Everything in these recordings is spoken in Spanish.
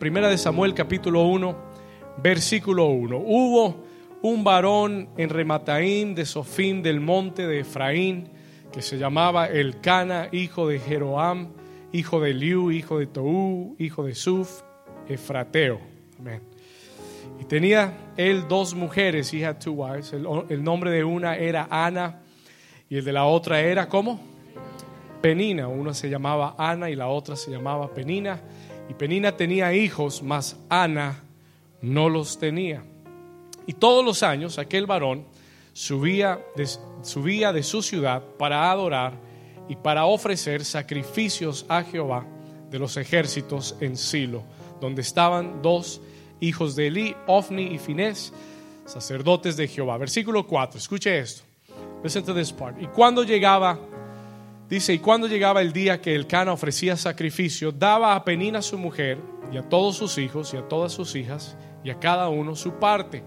Primera de Samuel capítulo 1, versículo 1. Hubo un varón en Remataim de Sofín del monte de Efraín que se llamaba Elcana, hijo de Jeroam, hijo de Liu, hijo de Tou, hijo de Suf, Efrateo. Amén. Y tenía él dos mujeres, he had two wives. El, el nombre de una era Ana y el de la otra era, ¿cómo? Penina. Una se llamaba Ana y la otra se llamaba Penina. Y Penina tenía hijos, mas Ana no los tenía. Y todos los años aquel varón subía de, de su ciudad para adorar y para ofrecer sacrificios a Jehová de los ejércitos en Silo, donde estaban dos hijos de Eli, Ofni y Finés, sacerdotes de Jehová. Versículo 4, escuche esto. Listen to this part. Y cuando llegaba, dice, y cuando llegaba el día que el Cana ofrecía sacrificio, daba a Penina su mujer y a todos sus hijos y a todas sus hijas y a cada uno su parte.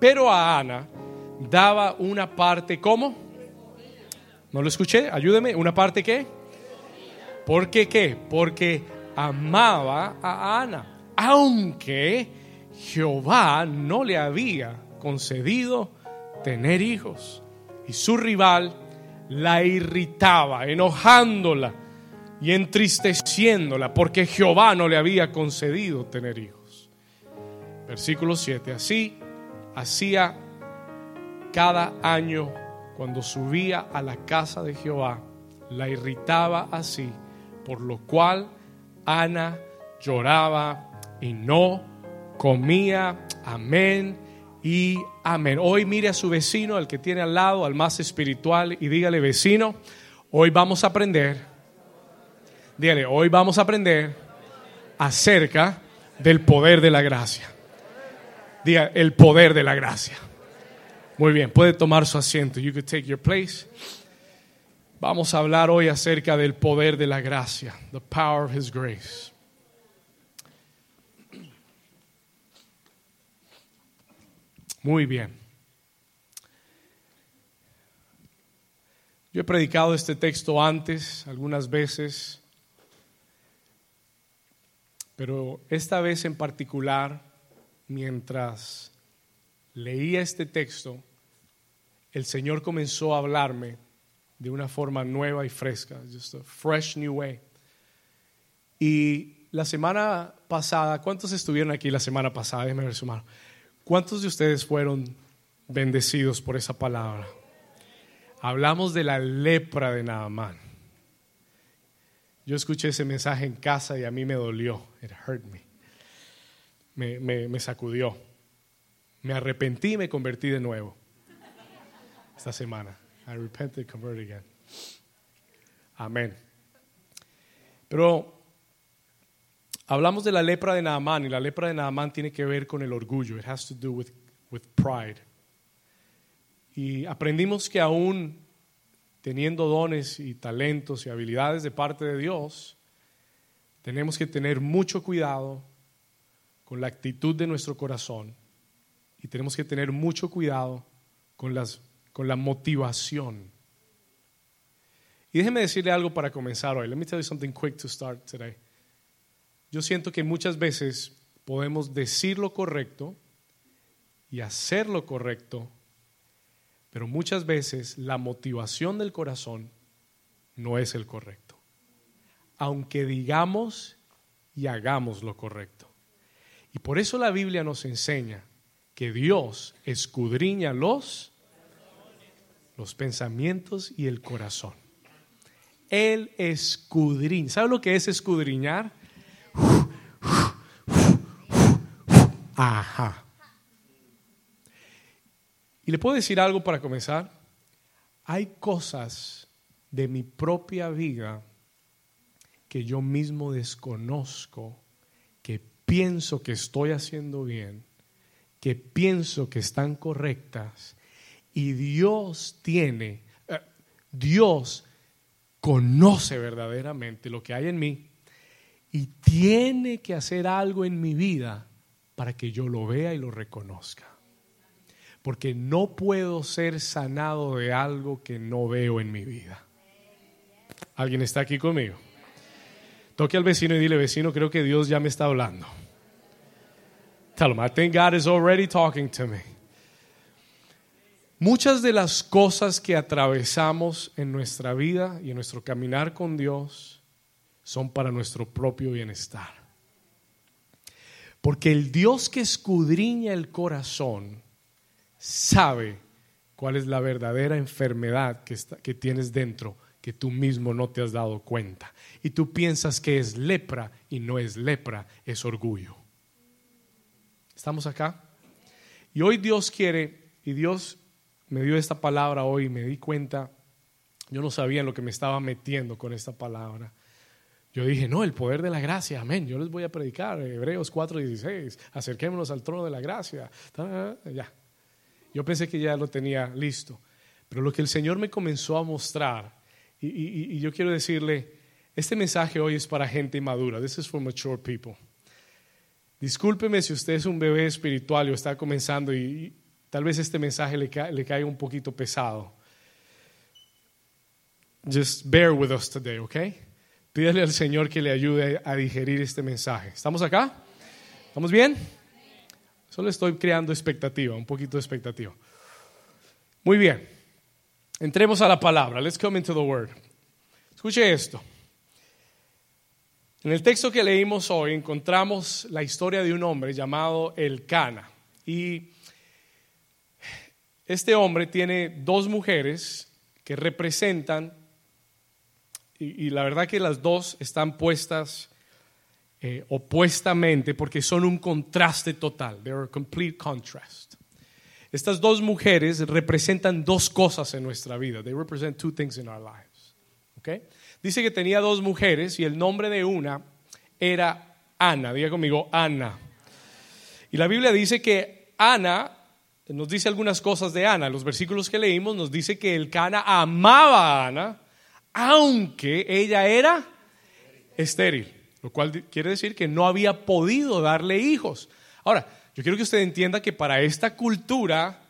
Pero a Ana daba una parte, ¿cómo? ¿No lo escuché? Ayúdeme. ¿Una parte qué? ¿Por qué qué? Porque amaba a Ana, aunque Jehová no le había concedido tener hijos. Y su rival la irritaba, enojándola y entristeciéndola, porque Jehová no le había concedido tener hijos. Versículo 7. Así hacía cada año cuando subía a la casa de Jehová, la irritaba así, por lo cual Ana lloraba y no comía. Amén y amén. Hoy mire a su vecino, al que tiene al lado, al más espiritual, y dígale, vecino, hoy vamos a aprender, dígale, hoy vamos a aprender acerca del poder de la gracia. Diga, el poder de la gracia. Muy bien, puede tomar su asiento. You could take your place. Vamos a hablar hoy acerca del poder de la gracia, the power of his grace. Muy bien. Yo he predicado este texto antes, algunas veces, pero esta vez en particular, mientras leía este texto, el Señor comenzó a hablarme de una forma nueva y fresca, just a fresh new way. Y la semana pasada, ¿cuántos estuvieron aquí la semana pasada? Déjenme ver su mano. ¿Cuántos de ustedes fueron bendecidos por esa palabra? Hablamos de la lepra de Naamán. Yo escuché ese mensaje en casa y a mí me dolió. It hurt me. Me, me, sacudió. Me arrepentí y me convertí de nuevo. Esta semana. I repented, converted again. Amén. Pero hablamos de la lepra de Naamán y la lepra de Naamán tiene que ver con el orgullo. It has to do with, with pride. Y aprendimos que aún teniendo dones y talentos y habilidades de parte de Dios, tenemos que tener mucho cuidado con la actitud de nuestro corazón y tenemos que tener mucho cuidado con, las, con la motivación. Y déjeme decirle algo para comenzar hoy. Let me tell you something quick to start today. Yo siento que muchas veces podemos decir lo correcto y hacer lo correcto, pero muchas veces la motivación del corazón no es el correcto. Aunque digamos y hagamos lo correcto. Y por eso la Biblia nos enseña que Dios escudriña los, los pensamientos y el corazón. Él escudriña. ¿Sabe lo que es escudriñar? Ajá. Y le puedo decir algo para comenzar. Hay cosas de mi propia vida que yo mismo desconozco, que pienso que estoy haciendo bien, que pienso que están correctas, y Dios tiene, eh, Dios conoce verdaderamente lo que hay en mí y tiene que hacer algo en mi vida para que yo lo vea y lo reconozca. Porque no puedo ser sanado de algo que no veo en mi vida. ¿Alguien está aquí conmigo? Toque al vecino y dile, vecino, creo que Dios ya me está hablando. Tell them, I think God is already talking to me. Muchas de las cosas que atravesamos en nuestra vida y en nuestro caminar con Dios son para nuestro propio bienestar. Porque el Dios que escudriña el corazón sabe cuál es la verdadera enfermedad que, tienes dentro que tú mismo no te has dado cuenta. Y tú piensas que es lepra y no es lepra, es orgullo. ¿Estamos acá? Y hoy Dios quiere, y Dios me dio esta palabra hoy me di cuenta, yo no sabía en lo que me estaba metiendo con esta palabra. Yo dije, no, el poder de la gracia, amén. Yo les voy a predicar, Hebreos 4:16, acerquémonos al trono de la gracia. Ya. Yo pensé que ya lo tenía listo. Pero lo que el Señor me comenzó a mostrar, y, yo quiero decirle, este mensaje hoy es para gente madura. This is for mature people. Discúlpeme si usted es un bebé espiritual y está comenzando y, Tal vez este mensaje le, le caiga un poquito pesado. Just bear with us today, ¿ok? Pídale al Señor que le ayude a digerir este mensaje. ¿Estamos acá? ¿Estamos bien? Solo estoy creando expectativa, un poquito de expectativa. Muy bien. Entremos a la palabra. Let's come into the word. Escuche esto. En el texto que leímos hoy encontramos la historia de un hombre llamado El Cana. Y este hombre tiene dos mujeres que representan, y, la verdad que las dos están puestas eh, opuestamente porque son un contraste total, they're a complete contrast. Estas dos mujeres representan dos cosas en nuestra vida, they represent two things in our lives. Okay? Dice que tenía dos mujeres y el nombre de una era Ana, diga conmigo, Ana. Y la Biblia dice que Ana nos dice algunas cosas de Ana. Los versículos que leímos nos dice que el Cana amaba a Ana, aunque ella era estéril, lo cual quiere decir que no había podido darle hijos. Ahora, yo quiero que usted entienda que para esta cultura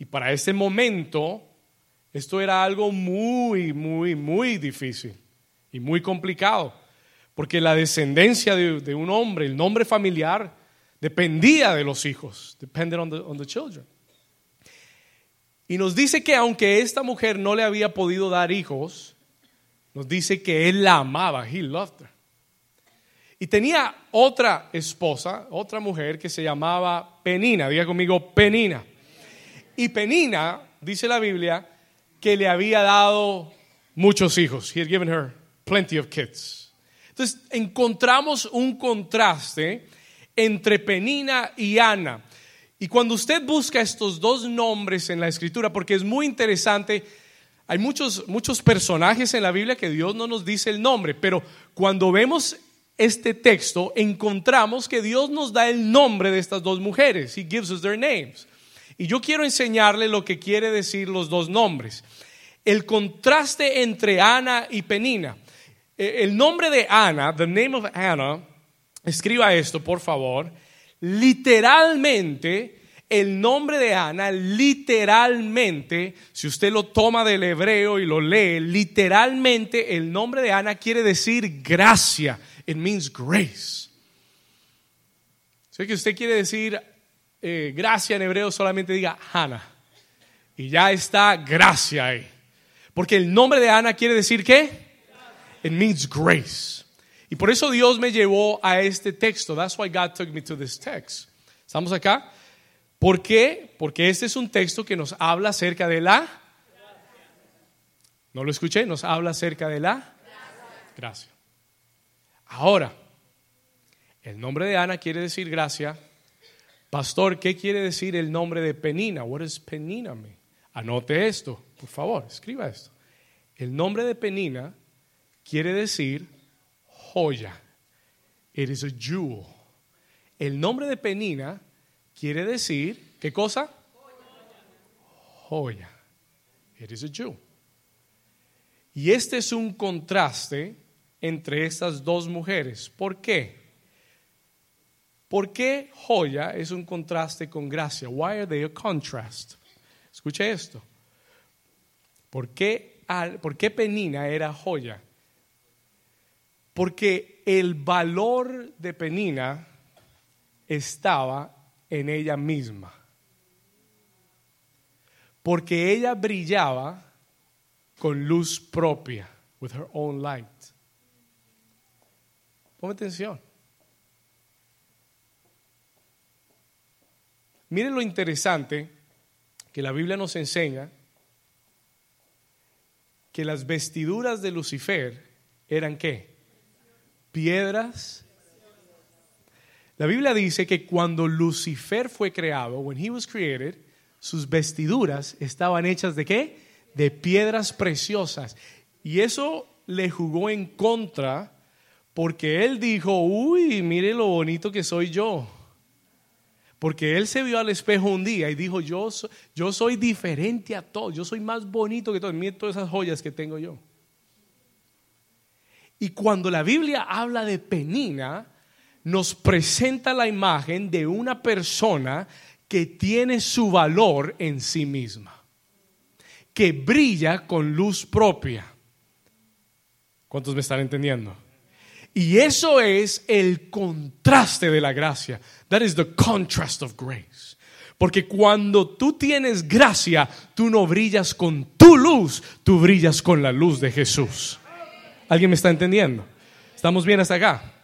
y para ese momento, esto era algo muy, muy, muy difícil y muy complicado, porque la descendencia de, un hombre, el nombre familiar, dependía de los hijos, depended on the, on the children. Y nos dice que aunque esta mujer no le había podido dar hijos, nos dice que él la amaba, he loved her. Y tenía otra esposa, otra mujer que se llamaba Penina, diga conmigo Penina. Y Penina, dice la Biblia, que le había dado muchos hijos. He had given her plenty of kids. Entonces encontramos un contraste entre Penina y Ana. Y cuando usted busca estos dos nombres en la escritura, porque es muy interesante, hay muchos, muchos personajes en la Biblia que Dios no nos dice el nombre, pero cuando vemos este texto encontramos que Dios nos da el nombre de estas dos mujeres. He gives us their names. Y yo quiero enseñarle lo que quiere decir los dos nombres. El contraste entre Ana y Penina. Eh, el nombre de Ana, the name of Anna, escriba esto, por favor. Literalmente, el nombre de Ana, literalmente, si usted lo toma del hebreo y lo lee, literalmente el nombre de Ana quiere decir gracia. It means grace. Si que usted quiere decir eh, gracia en hebreo, solamente diga Ana. Y ya está gracia ahí. Porque el nombre de Ana quiere decir qué? It means grace. Y por eso Dios me llevó a este texto. That's why God took me to this text. ¿Estamos acá? ¿Por qué? Porque este es un texto que nos habla acerca de la... ¿No lo escuché? Nos habla acerca de la... Gracia. Ahora, el nombre de Ana quiere decir gracia. Pastor, ¿qué quiere decir el nombre de Penina? What does Penina mean? Anote esto, por favor, escriba esto. El nombre de Penina quiere decir joya. It is a jewel. El nombre de Penina quiere decir, ¿qué cosa? Joya. It is a jewel. Y este es un contraste entre estas dos mujeres. ¿Por qué? ¿Por qué joya es un contraste con gracia? Why are they a contrast? Escuche esto. ¿Por qué, ¿Por qué Penina era joya? Porque el valor de Penina estaba en ella misma. Porque ella brillaba con luz propia, with her own light. Ponme atención. Miren lo interesante que la Biblia nos enseña que las vestiduras de Lucifer eran qué? Piedras. La Biblia dice que cuando Lucifer fue creado, when he was created, sus vestiduras estaban hechas de qué? De piedras preciosas. Y eso le jugó en contra porque él dijo, uy, mire lo bonito que soy yo. Porque él se vio al espejo un día y dijo, yo, soy diferente a todos, yo soy más bonito que todos, miren todas esas joyas que tengo yo. Y cuando la Biblia habla de Penina, nos presenta la imagen de una persona que tiene su valor en sí misma, que brilla con luz propia. ¿Cuántos me están entendiendo? Y eso es el contraste de la gracia. That is the contrast of grace. Porque cuando tú tienes gracia, tú no brillas con tu luz, tú brillas con la luz de Jesús. ¿Alguien me está entendiendo? ¿Estamos bien hasta acá?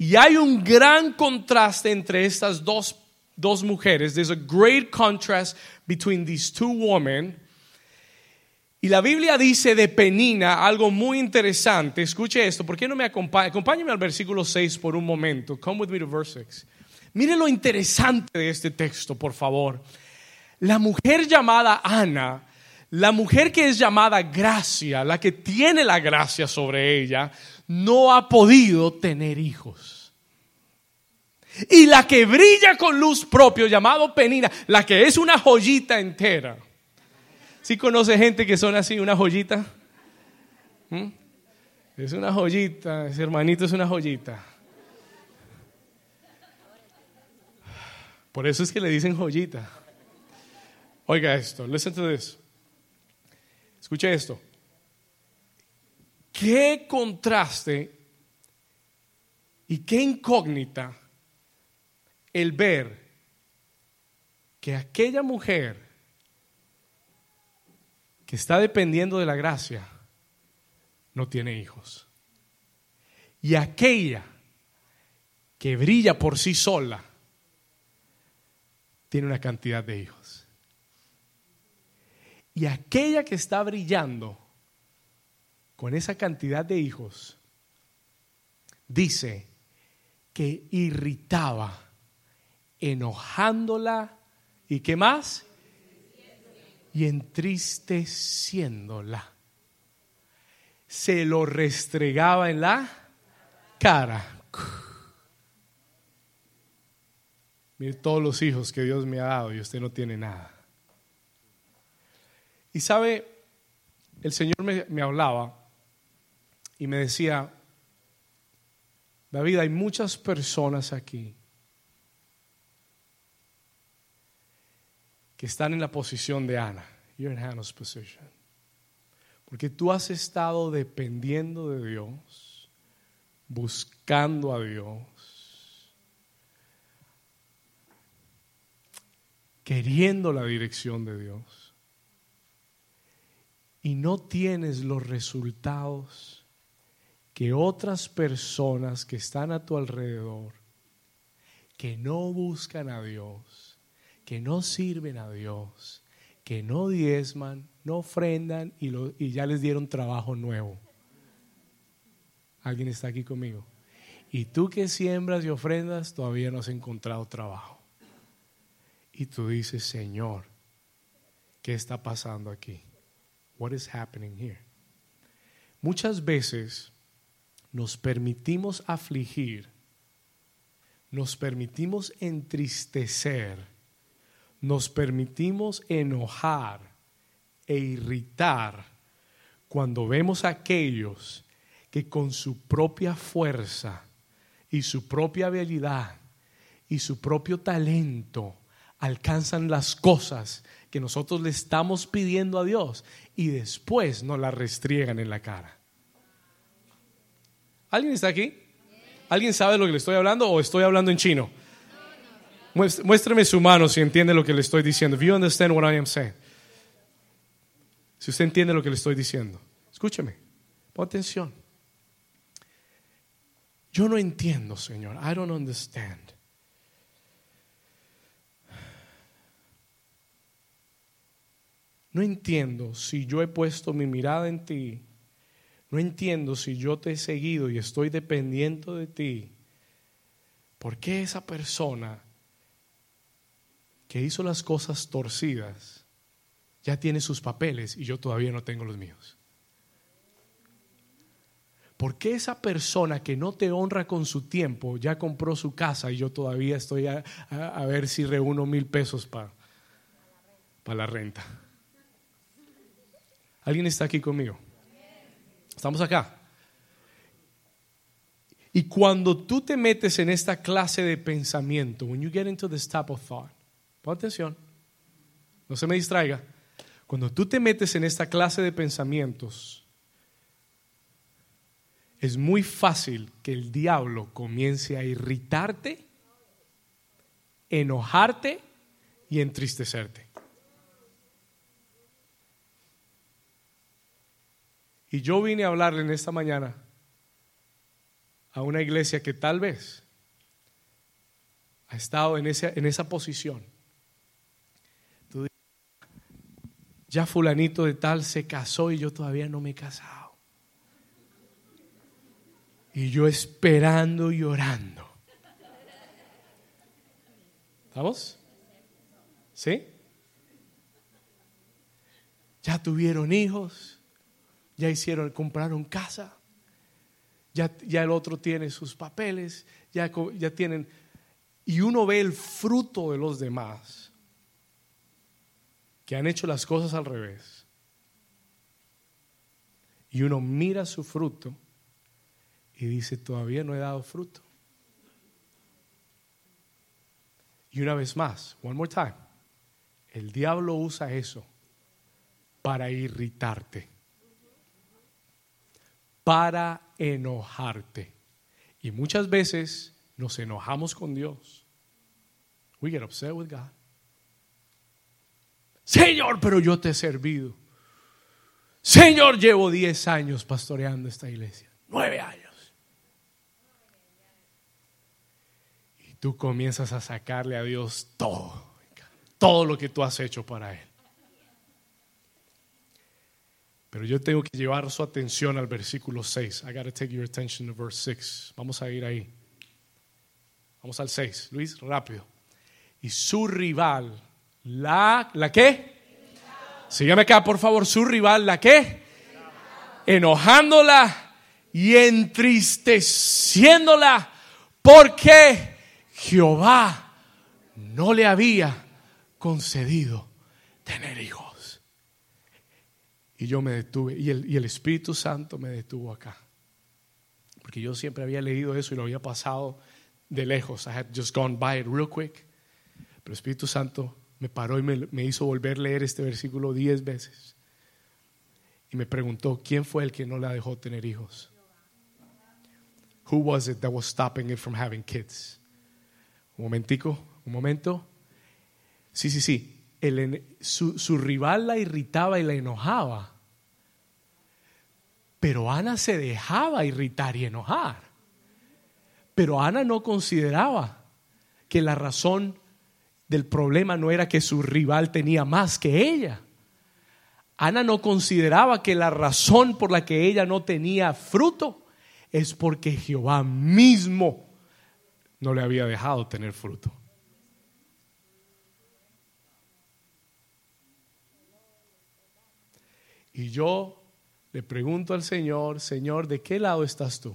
Y hay un gran contraste entre estas dos, dos mujeres. There's a great contrast between these two women. Y la Biblia dice de Penina algo muy interesante. Escuche esto. ¿Por qué no me acompaña? Acompáñame al versículo 6 por un momento. Come with me to verse 6. Mire lo interesante de este texto, por favor. La mujer llamada Ana, la mujer que es llamada Gracia, la que tiene la gracia sobre ella, no ha podido tener hijos. Y la que brilla con luz propio, llamado Penina, la que es una joyita entera ¿Sí conoce gente que son así, una joyita? ¿Mm? Es una joyita, ese hermanito es una joyita. Por eso es que le dicen joyita. Oiga esto, listen to this. Escuche esto. Qué contraste y qué incógnita el ver que aquella mujer que está dependiendo de la gracia no tiene hijos. Y aquella que brilla por sí sola tiene una cantidad de hijos. Y aquella que está brillando con esa cantidad de hijos, dice que irritaba, enojándola y qué más? y entristeciéndola. Se lo restregaba en la cara. Mire todos los hijos que Dios me ha dado y usted no tiene nada. Y sabe, el Señor me, me hablaba y me decía, David, hay muchas personas aquí que están en la posición de Ana. You're in Hannah's position. Porque tú has estado dependiendo de Dios, buscando a Dios, queriendo la dirección de Dios. Y no tienes los resultados que otras personas que están a tu alrededor, que no buscan a Dios, que no sirven a Dios, que no diezman, no ofrendan y, y ya les dieron trabajo nuevo. ¿Alguien está aquí conmigo? Y tú que siembras y ofrendas todavía no has encontrado trabajo. Y tú dices, Señor, ¿qué está pasando aquí? What is happening here? Muchas veces nos permitimos afligir, nos permitimos entristecer nos permitimos enojar e irritar cuando vemos a aquellos que con su propia fuerza y su propia habilidad y su propio talento alcanzan las cosas que nosotros le estamos pidiendo a Dios y después nos las restriegan en la cara. ¿Alguien está aquí? ¿Alguien sabe lo que le estoy hablando o estoy hablando en chino? Muéstrame su mano si entiende lo que le estoy diciendo. If you understand what I am saying. Si usted entiende lo que le estoy diciendo. Escúcheme. Pon atención. Yo no entiendo, Señor. I don't understand. No entiendo si yo he puesto mi mirada en ti. No entiendo si yo te he seguido y estoy dependiendo de ti. ¿Por qué esa persona que hizo las cosas torcidas ya tiene sus papeles y yo todavía no tengo los míos? ¿Por qué esa persona que no te honra con su tiempo ya compró su casa y yo todavía estoy a, ver si reúno mil pesos para la renta? ¿Alguien está aquí conmigo? Estamos acá. Y cuando tú te metes en esta clase de pensamiento, when you get into this type of thought, pon atención, no se me distraiga. Cuando tú te metes en esta clase de pensamientos, es muy fácil que el diablo comience a irritarte, enojarte y entristecerte. Y yo vine a hablarle en esta mañana a una iglesia que tal vez ha estado en esa, en esa posición. ya fulanito de tal se casó y yo todavía no me he casado. Y yo esperando y orando. ¿Estamos? ¿Sí? Ya tuvieron hijos ya hicieron, compraron casa, ya, ya el otro tiene sus papeles, ya, ya tienen, y uno ve el fruto de los demás que han hecho las cosas al revés. Y uno mira su fruto y dice, todavía no he dado fruto. Y una vez más, one more time, el diablo usa eso para irritarte para enojarte. Y muchas veces nos enojamos con Dios. We get upset with God. Señor, pero yo te he servido. Señor, llevo 10 años pastoreando esta iglesia. 9 años. Y tú comienzas a sacarle a Dios todo. Todo lo que tú has hecho para Él. Pero yo tengo que llevar su atención al versículo 6. I got to take your attention to verse 6. Vamos a ir ahí. Vamos al 6. Luis, rápido. Y su rival, la, ¿la qué? Sígueme acá, por favor. Su rival, ¿la qué? Enojándola y entristeciéndola porque Jehová no le había concedido tener hijos. Y yo me detuve, y el, y el Espíritu Santo me detuvo acá. Porque yo siempre había leído eso y lo había pasado de lejos. I had just gone by it real quick. Pero el Espíritu Santo me paró y me, me hizo volver a leer este versículo diez veces. Y me preguntó, ¿quién fue el que no la dejó tener hijos? Who was it that was stopping it from having kids? Un momentico, un momento. Sí, sí, sí su, rival la irritaba y la enojaba. Pero Ana se dejaba irritar y enojar. Pero Ana no consideraba que la razón del problema no era que su rival tenía más que ella. Ana no consideraba que la razón por la que ella no tenía fruto es porque Jehová mismo no le había dejado tener fruto. Y yo le pregunto al Señor, Señor, ¿de qué lado estás tú?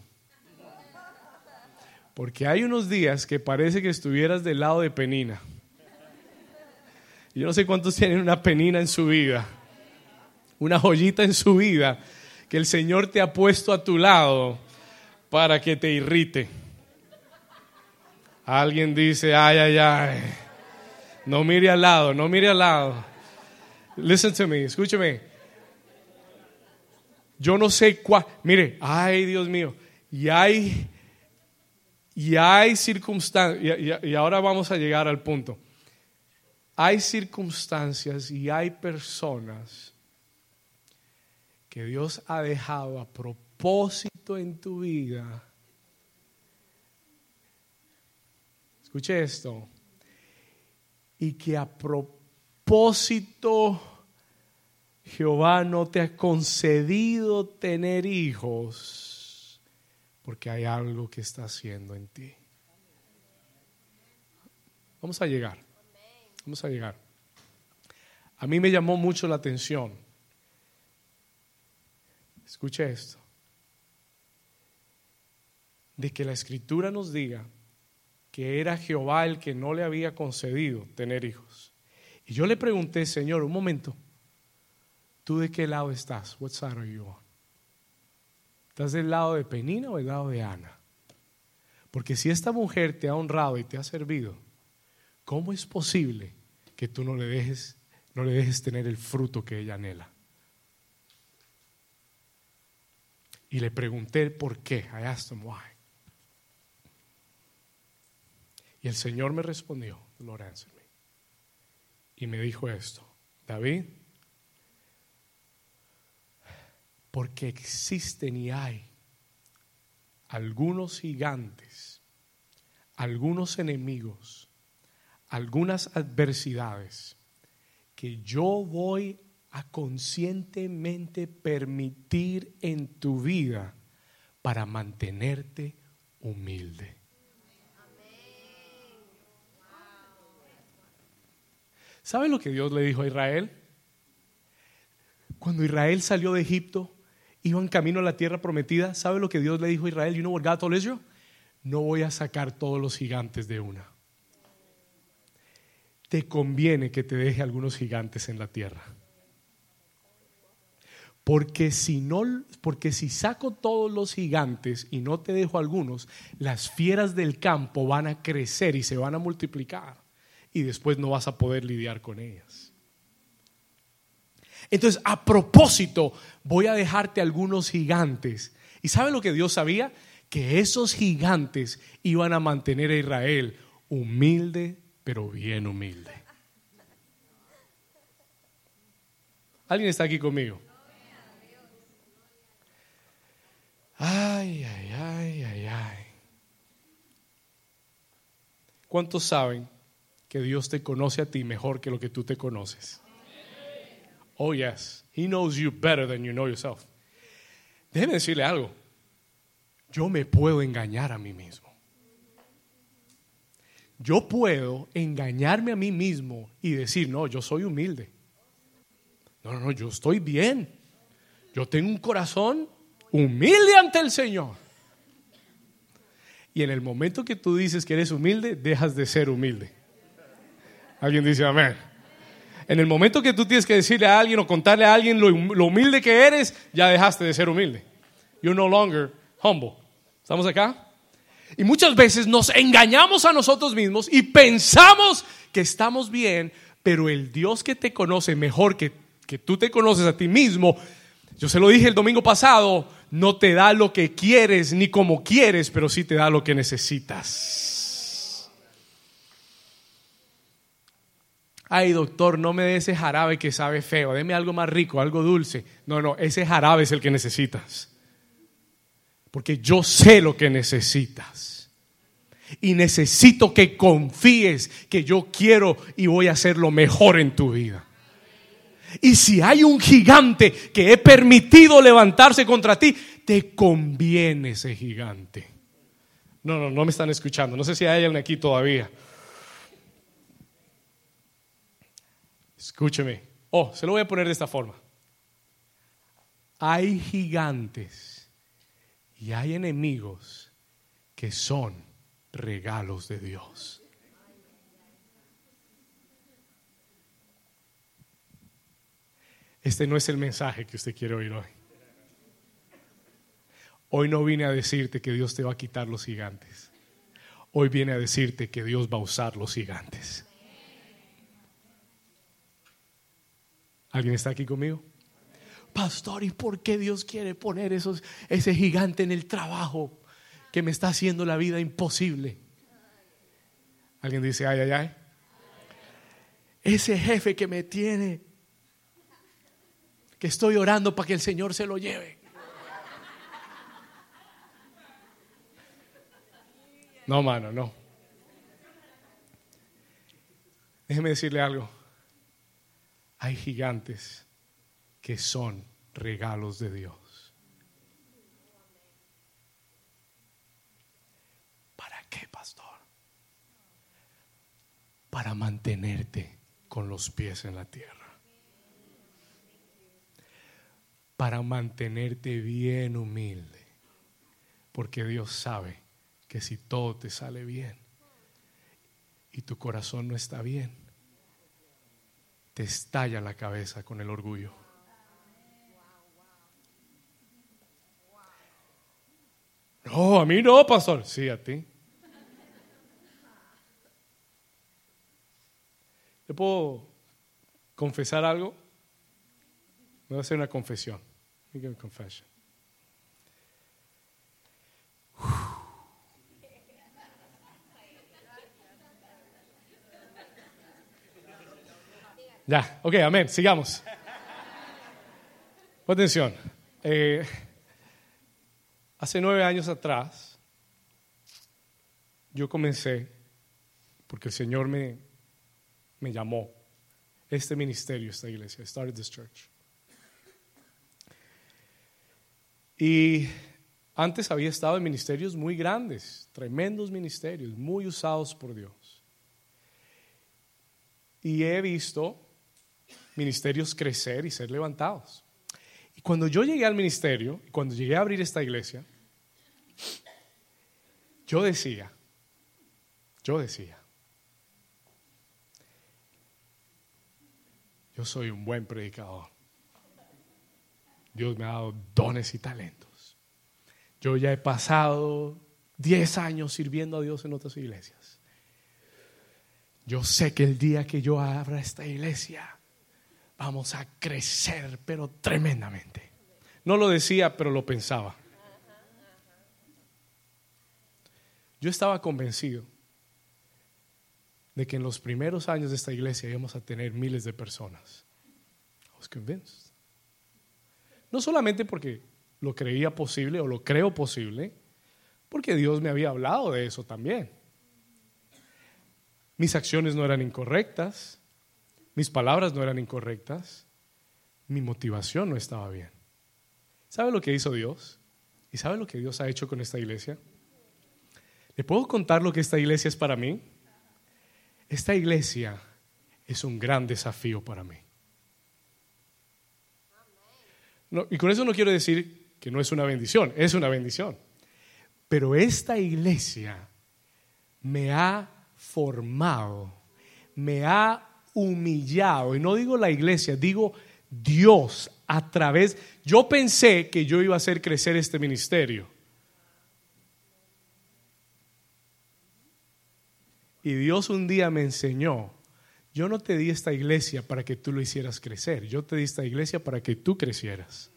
Porque hay unos días que parece que estuvieras del lado de Penina. Yo no sé cuántos tienen una penina en su vida, una joyita en su vida, que el Señor te ha puesto a tu lado para que te irrite. Alguien dice, ay, ay, ay, no mire al lado, no mire al lado. Listen to me, escúcheme. Yo no sé cuál. Mire, ay Dios mío. Y hay, Y hay circunstancias, y, y ahora vamos a llegar al punto. Hay circunstancias y hay personas que Dios ha dejado a propósito en tu vida. Escuche esto. Y que a propósito Jehová no te ha concedido tener hijos porque hay algo que está haciendo en ti. Vamos a llegar. Vamos a llegar. A mí me llamó mucho la atención escuche esto, de que la escritura nos diga que era Jehová el que no le había concedido tener hijos. Y yo le pregunté, Señor, un momento, ¿tú de qué lado estás? What side are you on? ¿Estás del lado de Penina o del lado de Ana? Porque si esta mujer te ha honrado y te ha servido, ¿cómo es posible que tú no le dejes, no le dejes tener el fruto que ella anhela? Y le pregunté por qué. I asked him why. Y el Señor me respondió, Lord answered me. Y me dijo esto, David, porque existen y hay algunos gigantes, algunos enemigos, algunas adversidades que yo voy a conscientemente permitir en tu vida para mantenerte humilde. ¿Sabe lo que Dios le dijo a Israel? Cuando Israel salió de Egipto, iban camino a la tierra prometida. ¿Sabe lo que Dios le dijo a Israel? You know what God told Israel? No voy a sacar todos los gigantes de una. Te conviene que te deje algunos gigantes en la tierra. Porque si no, porque si saco todos los gigantes y no te dejo algunos, las fieras del campo van a crecer y se van a multiplicar y después no vas a poder lidiar con ellas. Entonces, a propósito, voy a dejarte algunos gigantes. ¿Y sabe lo que Dios sabía? Que esos gigantes iban a mantener a Israel humilde, pero bien humilde. ¿Alguien está aquí conmigo? Ay, ay, ay, ay, ay. ¿Cuántos saben que Dios te conoce a ti mejor que lo que tú te conoces? Oh, yes. He knows you better than you know yourself. Déjeme decirle algo. Yo me puedo engañar a mí mismo. Yo puedo engañarme a mí mismo y decir, no, yo soy humilde. No, no, no, yo estoy bien. Yo tengo un corazón humilde ante el Señor. Y en el momento que tú dices que eres humilde, dejas de ser humilde. Alguien dice amén. En el momento que tú tienes que decirle a alguien o contarle a alguien lo, humilde que eres, ya dejaste de ser humilde. You're no longer humble. ¿Estamos acá? Y muchas veces nos engañamos a nosotros mismos y pensamos que estamos bien, pero el Dios que te conoce mejor que, que tú te conoces a ti mismo, yo se lo dije el domingo pasado, no te da lo que quieres ni como quieres, pero sí te da lo que necesitas. Ay, doctor, no me dé ese jarabe que sabe feo, deme algo más rico, algo dulce. No, no, ese jarabe es el que necesitas. Porque yo sé lo que necesitas. Y necesito que confíes que yo quiero y voy a hacer lo mejor en tu vida. Y si hay un gigante que he permitido levantarse contra ti, te conviene ese gigante. No, no, no me están escuchando. No sé si hay alguien aquí todavía. Escúcheme. Oh, se lo voy a poner de esta forma. Hay gigantes y hay enemigos que son regalos de Dios. Este no es el mensaje que usted quiere oír hoy. Hoy no vine a decirte que Dios te va a quitar los gigantes. Hoy viene a decirte que Dios va a usar los gigantes. ¿Alguien está aquí conmigo? Pastor, ¿y por qué Dios quiere poner esos, ese gigante en el trabajo? que me está haciendo la vida imposible. Alguien dice, ay, ay, ay. Ese jefe que me tiene, que estoy orando para que el Señor se lo lleve. No, mano, no. Déjeme decirle algo. Hay gigantes que son regalos de Dios. ¿Para qué, pastor? Para mantenerte con los pies en la tierra. Para mantenerte bien humilde. Porque Dios sabe que si todo te sale bien y tu corazón no está bien, te estalla la cabeza con el orgullo. No, a mí no, pastor. Sí, a ti. ¿Le puedo confesar algo? Me voy a hacer una confesión. confession. Ya, ok, amén, sigamos. Atención. Eh, hace nueve años atrás, yo comencé, porque el Señor me, me llamó, este ministerio, esta iglesia, I started this church. Y antes había estado en ministerios muy grandes, tremendos ministerios, muy usados por Dios. Y he visto ministerios crecer y ser levantados. Y cuando yo llegué al ministerio, cuando llegué a abrir esta iglesia, yo decía, yo decía, yo soy un buen predicador. Dios me ha dado dones y talentos. Yo ya he pasado 10 años sirviendo a Dios en otras iglesias. Yo sé que el día que yo abra esta iglesia, vamos a crecer, pero tremendamente. No lo decía, pero lo pensaba. Yo estaba convencido de que en los primeros años de esta iglesia íbamos a tener miles de personas. I was convinced. No solamente porque lo creía posible o lo creo posible, porque Dios me había hablado de eso también. Mis acciones no eran incorrectas, mis palabras no eran incorrectas, mi motivación no estaba bien. ¿Sabe lo que hizo Dios? ¿Y sabe lo que Dios ha hecho con esta iglesia? ¿Le puedo contar lo que esta iglesia es para mí? Esta iglesia es un gran desafío para mí. y con eso no quiero decir que no es una bendición, es una bendición. Pero esta iglesia me ha formado, me ha humillado, y no digo la iglesia, digo Dios a través, yo pensé que yo iba a hacer crecer este ministerio. Y Dios un día me enseñó, yo no te di esta iglesia para que tú lo hicieras crecer, yo te di esta iglesia para que tú crecieras.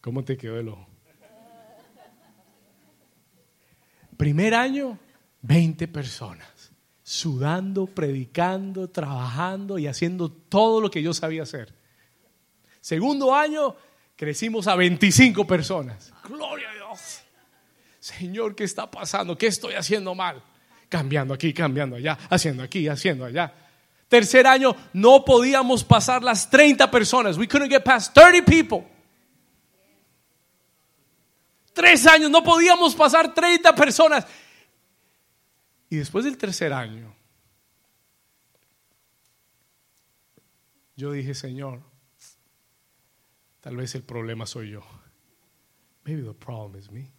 ¿Cómo te quedó el ojo? Primer año, 20 personas sudando, predicando, trabajando y haciendo todo lo que yo sabía hacer. Segundo año, crecimos a 25 personas. Gloria a Dios. Señor, ¿qué está pasando? ¿Qué estoy haciendo mal? Cambiando aquí, cambiando allá, haciendo aquí, haciendo allá. Tercer año, no podíamos pasar las 30 personas. We couldn't get past 30 people. Tres años, no podíamos pasar 30 personas. Y después del tercer año, yo dije, Señor, tal vez el problema soy yo. Maybe the problem is me.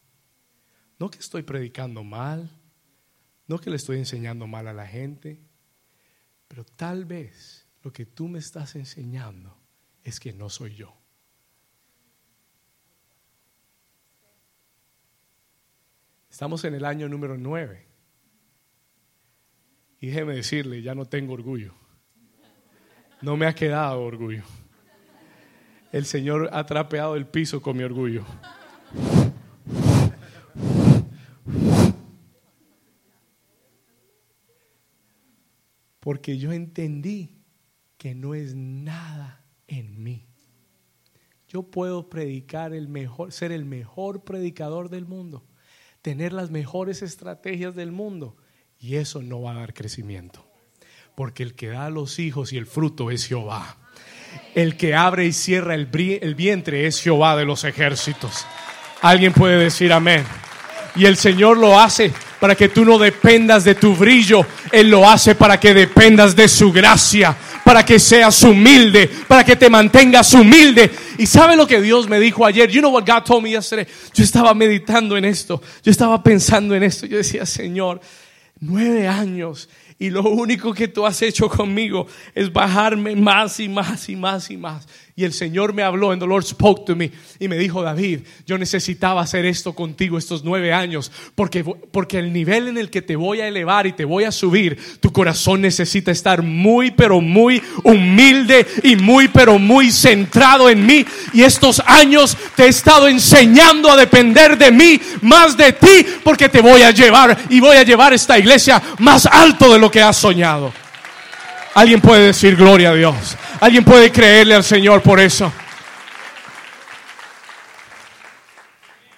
No que estoy predicando mal, no que le estoy enseñando mal a la gente, pero tal vez lo que tú me estás enseñando es que no soy yo. Estamos en el año número nueve. Y déjeme decirle, ya no tengo orgullo. No me ha quedado orgullo. El Señor ha trapeado el piso con mi orgullo. Porque yo entendí que no es nada en mí. Yo puedo predicar el mejor, ser el mejor predicador del mundo, tener las mejores estrategias del mundo, y eso no va a dar crecimiento. Porque el que da a los hijos y el fruto es Jehová. El que abre y cierra el, el vientre es Jehová de los ejércitos. Alguien puede decir amén. Y el Señor lo hace para que tú no dependas de tu brillo. Él lo hace para que dependas de su gracia, para que seas humilde, para que te mantengas humilde. Y sabe lo que Dios me dijo ayer. You know what God told me yesterday. Yo estaba meditando en esto. Yo estaba pensando en esto. Yo decía, Señor, nueve años y lo único que tú has hecho conmigo es bajarme más y más y más y más. Y el Señor me habló, and the Lord spoke to me, y me dijo, David, yo necesitaba hacer esto contigo estos nueve años, porque, porque el nivel en el que te voy a elevar y te voy a subir, tu corazón necesita estar muy, pero muy humilde y muy, pero muy centrado en mí. Y estos años te he estado enseñando a depender de mí, más de ti, porque te voy a llevar y voy a llevar esta iglesia más alto de lo que has soñado. Alguien puede decir gloria a Dios. Alguien puede creerle al Señor por eso.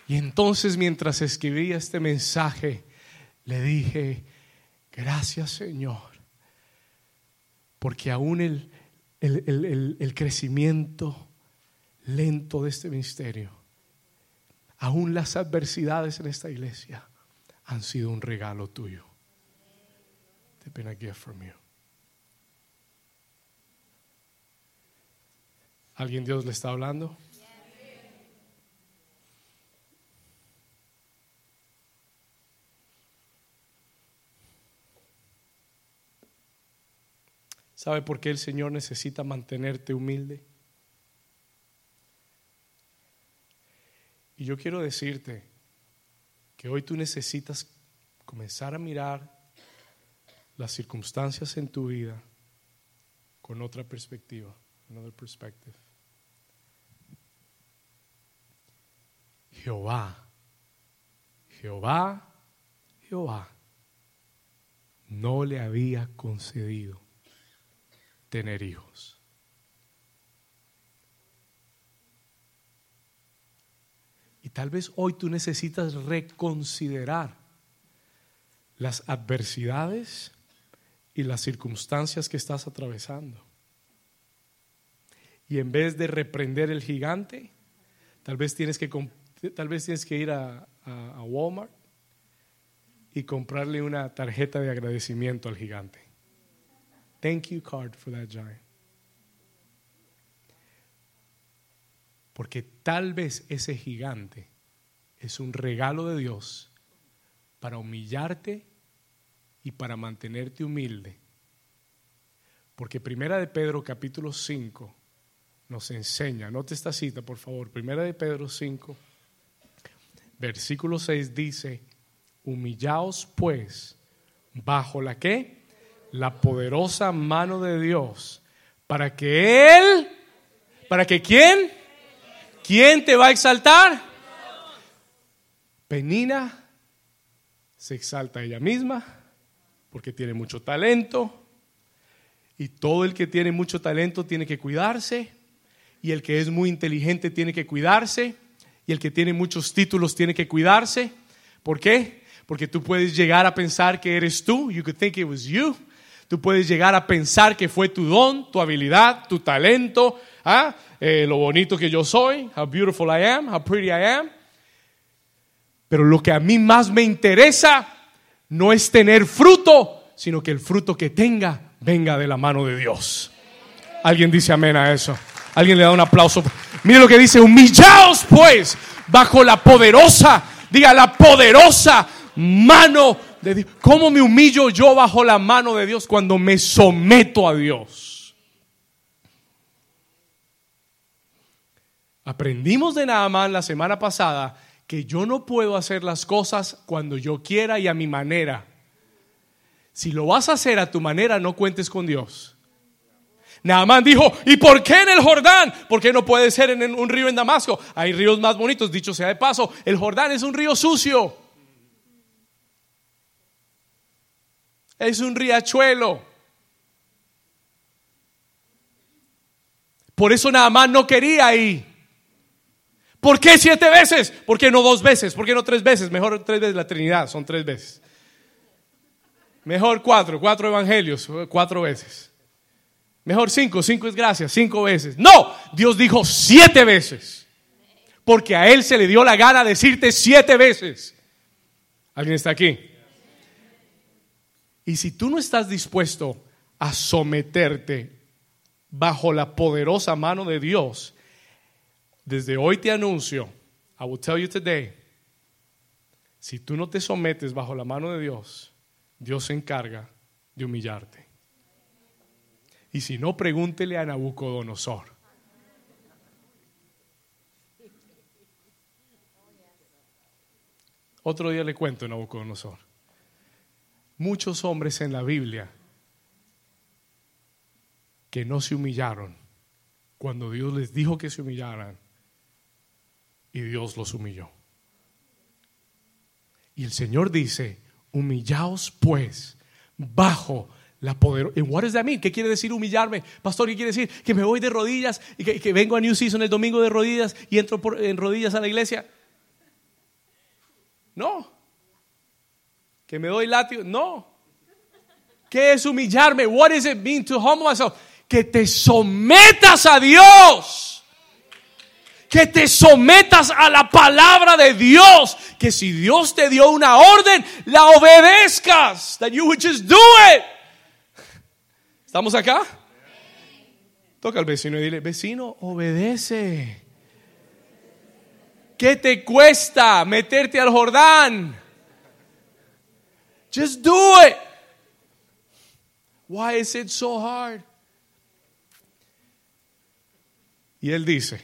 Y entonces mientras escribía este mensaje, le dije, gracias Señor, porque aún el, el, crecimiento lento de este ministerio, aún las adversidades en esta iglesia han sido un regalo tuyo. Been a gift from you. ¿Alguien Dios le está hablando? ¿Sabe por qué el Señor necesita mantenerte humilde? Y yo quiero decirte que hoy tú necesitas comenzar a mirar las circunstancias en tu vida con otra perspectiva, another perspective. Jehová, Jehová, Jehová no le había concedido tener hijos. Y tal vez hoy tú necesitas reconsiderar las adversidades y las circunstancias que estás atravesando. Y en vez de reprender el gigante, tal vez tienes que tal vez tienes que ir a, Walmart y comprarle una tarjeta de agradecimiento al gigante. Thank you card for that giant. Porque tal vez ese gigante es un regalo de Dios para humillarte y para mantenerte humilde. Porque Primera de Pedro capítulo 5 nos enseña, note esta cita por favor, Primera de Pedro 5 versículo 6 dice, humillaos pues bajo la que? La poderosa mano de Dios, para que Él, para que quién, ¿quién te va a exaltar? Penina se exalta ella misma porque tiene mucho talento y todo el que tiene mucho talento tiene que cuidarse y el que es muy inteligente tiene que cuidarse y el que tiene muchos títulos tiene que cuidarse. ¿Por qué? Porque tú puedes llegar a pensar que eres tú. You could think it was you. Tú puedes llegar a pensar que fue tu don, tu habilidad, tu talento, ¿ah? Eh, lo bonito que yo soy, how beautiful I am, how pretty I am. Pero lo que a mí más me interesa no es tener fruto, sino que el fruto que tenga venga de la mano de Dios. Alguien dice amén a eso. Alguien le da un aplauso. Mire lo que dice, humillaos pues bajo la poderosa, diga la poderosa mano de Dios. ¿Cómo me humillo yo bajo la mano de Dios cuando me someto a Dios? Aprendimos de nada más la semana pasada que yo no puedo hacer las cosas cuando yo quiera y a mi manera. Si lo vas a hacer a tu manera, no cuentes con Dios. Naamán dijo, ¿y por qué en el Jordán? ¿Por qué no puede ser en un río en Damasco? Hay ríos más bonitos, dicho sea de paso, el Jordán es un río sucio. Es un riachuelo. Por eso Naamán no quería ir. ¿Por qué siete veces? ¿Por qué no dos veces? ¿Por qué no tres veces? Mejor tres veces la Trinidad, son tres veces. Mejor cuatro, cuatro evangelios, cuatro veces. Mejor cinco, cinco es gracia, cinco veces. No, Dios dijo siete veces. Porque a Él se le dio la gana decirte siete veces. ¿Alguien está aquí? Y si tú no estás dispuesto a someterte bajo la poderosa mano de Dios, desde hoy te anuncio, I will tell you today, si tú no te sometes bajo la mano de Dios, Dios se encarga de humillarte. Y si no, pregúntele a Nabucodonosor. Otro día le cuento a Nabucodonosor. Muchos hombres en la Biblia que no se humillaron cuando Dios les dijo que se humillaran y Dios los humilló. Y el Señor dice, humillaos pues bajo la poder. what does that mean? ¿Qué quiere decir humillarme? Pastor, ¿qué quiere decir? Que me voy de rodillas y que, vengo a New Season el domingo de rodillas y entro en rodillas a la iglesia. No. Que me doy látigo. No. ¿Qué es humillarme? What does it mean to humble myself? Que te sometas a Dios que te sometas a la palabra de Dios, que si Dios te dio una orden, la obedezcas, that you would just do it. ¿Estamos acá? Toca al vecino y dile, vecino, obedece. ¿Qué te cuesta meterte al Jordán? Just do it. Why is it so hard? Y él dice,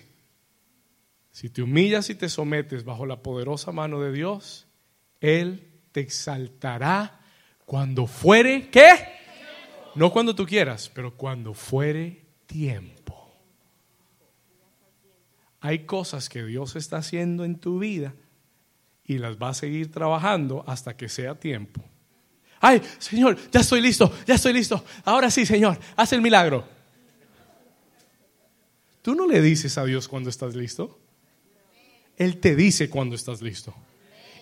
si te humillas y te sometes bajo la poderosa mano de Dios, Él te exaltará cuando fuere, ¿qué? No cuando tú quieras, pero cuando fuere tiempo. Hay cosas que Dios está haciendo en tu vida y las va a seguir trabajando hasta que sea tiempo. Ay, Señor, ya estoy listo, ya estoy listo. Ahora sí, Señor, haz el milagro. Tú no le dices a Dios cuando estás listo. Él te dice cuando estás listo.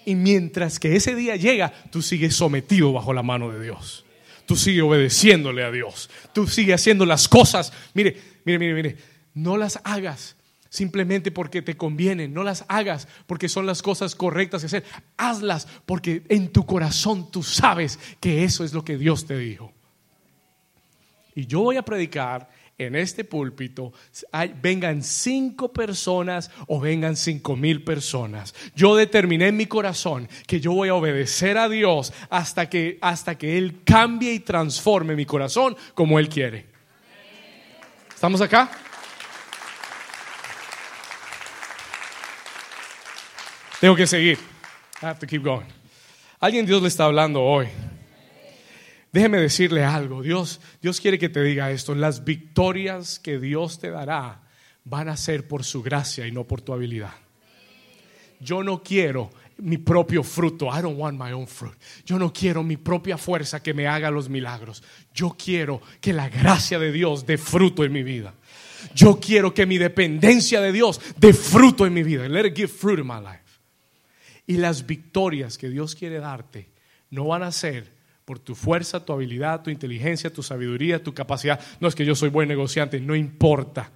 Y mientras que ese día llega, tú sigues sometido bajo la mano de Dios. Tú sigues obedeciéndole a Dios. Tú sigues haciendo las cosas. Mire, mire, mire, mire. No las hagas simplemente porque te convienen. No las hagas porque son las cosas correctas que hacer. Hazlas porque en tu corazón tú sabes que eso es lo que Dios te dijo. Y yo voy a predicar en este púlpito vengan cinco personas o vengan cinco mil personas. Yo determiné en mi corazón que yo voy a obedecer a Dios hasta que, hasta que Él cambie y transforme mi corazón como Él quiere. ¿Estamos acá? Tengo que seguir. I have to keep going. Alguien Dios le está hablando hoy. Déjeme decirle algo, Dios, Dios quiere que te diga esto, las victorias que Dios te dará van a ser por su gracia y no por tu habilidad. Yo no quiero mi propio fruto. I don't want my own fruit. Yo no quiero mi propia fuerza que me haga los milagros. Yo quiero que la gracia de Dios dé fruto en mi vida. Yo quiero que mi dependencia de Dios dé fruto en mi vida. Let it give fruit in my life. Y las victorias que Dios quiere darte no van a ser por tu fuerza, tu habilidad, tu inteligencia, tu sabiduría, tu capacidad. No es que yo soy buen negociante, no importa.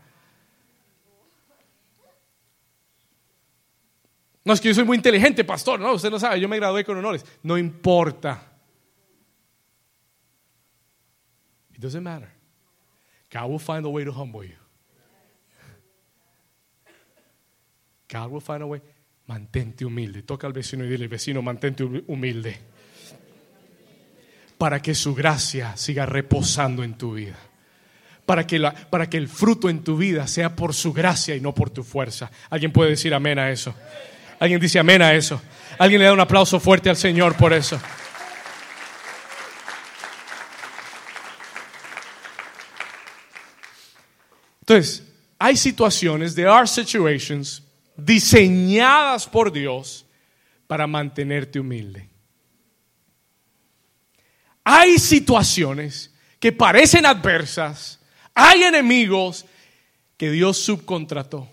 No es que yo soy muy inteligente, pastor. No, usted no sabe, yo me gradué con honores. No importa. It doesn't matter. God will find a way to humble you. God will find a way. Mantente humilde. Toca al vecino y dile, vecino, mantente humilde para que su gracia siga reposando en tu vida. Para que, para que el fruto en tu vida sea por su gracia y no por tu fuerza. ¿Alguien puede decir amén a eso? ¿Alguien dice amén a eso? ¿Alguien le da un aplauso fuerte al Señor por eso? Entonces, hay situaciones, there are situations diseñadas por Dios para mantenerte humilde. Hay situaciones que parecen adversas, hay enemigos, que Dios subcontrató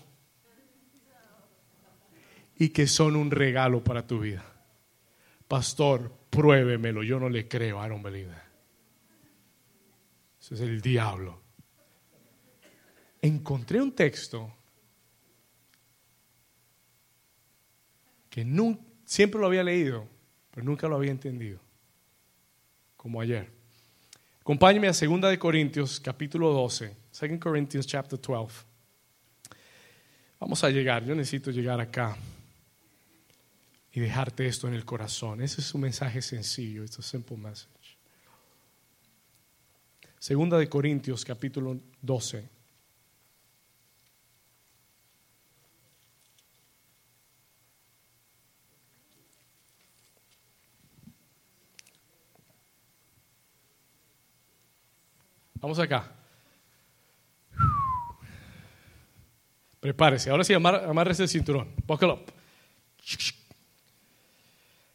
y que son un regalo para tu vida. Pastor, pruébemelo, yo no le creo, I don't believe. Ese es el diablo. Encontré un texto que siempre lo había leído, pero nunca lo había entendido, como ayer. Acompáñeme a 2 de Corintios capítulo 12, 2 Corinthians chapter 12. Vamos a llegar, yo necesito llegar acá y dejarte esto en el corazón. Ese es un mensaje sencillo, it's a simple message. Segunda de Corintios capítulo 12. Vamos acá. Prepárese. Ahora sí, amárrese el cinturón. Buckle up.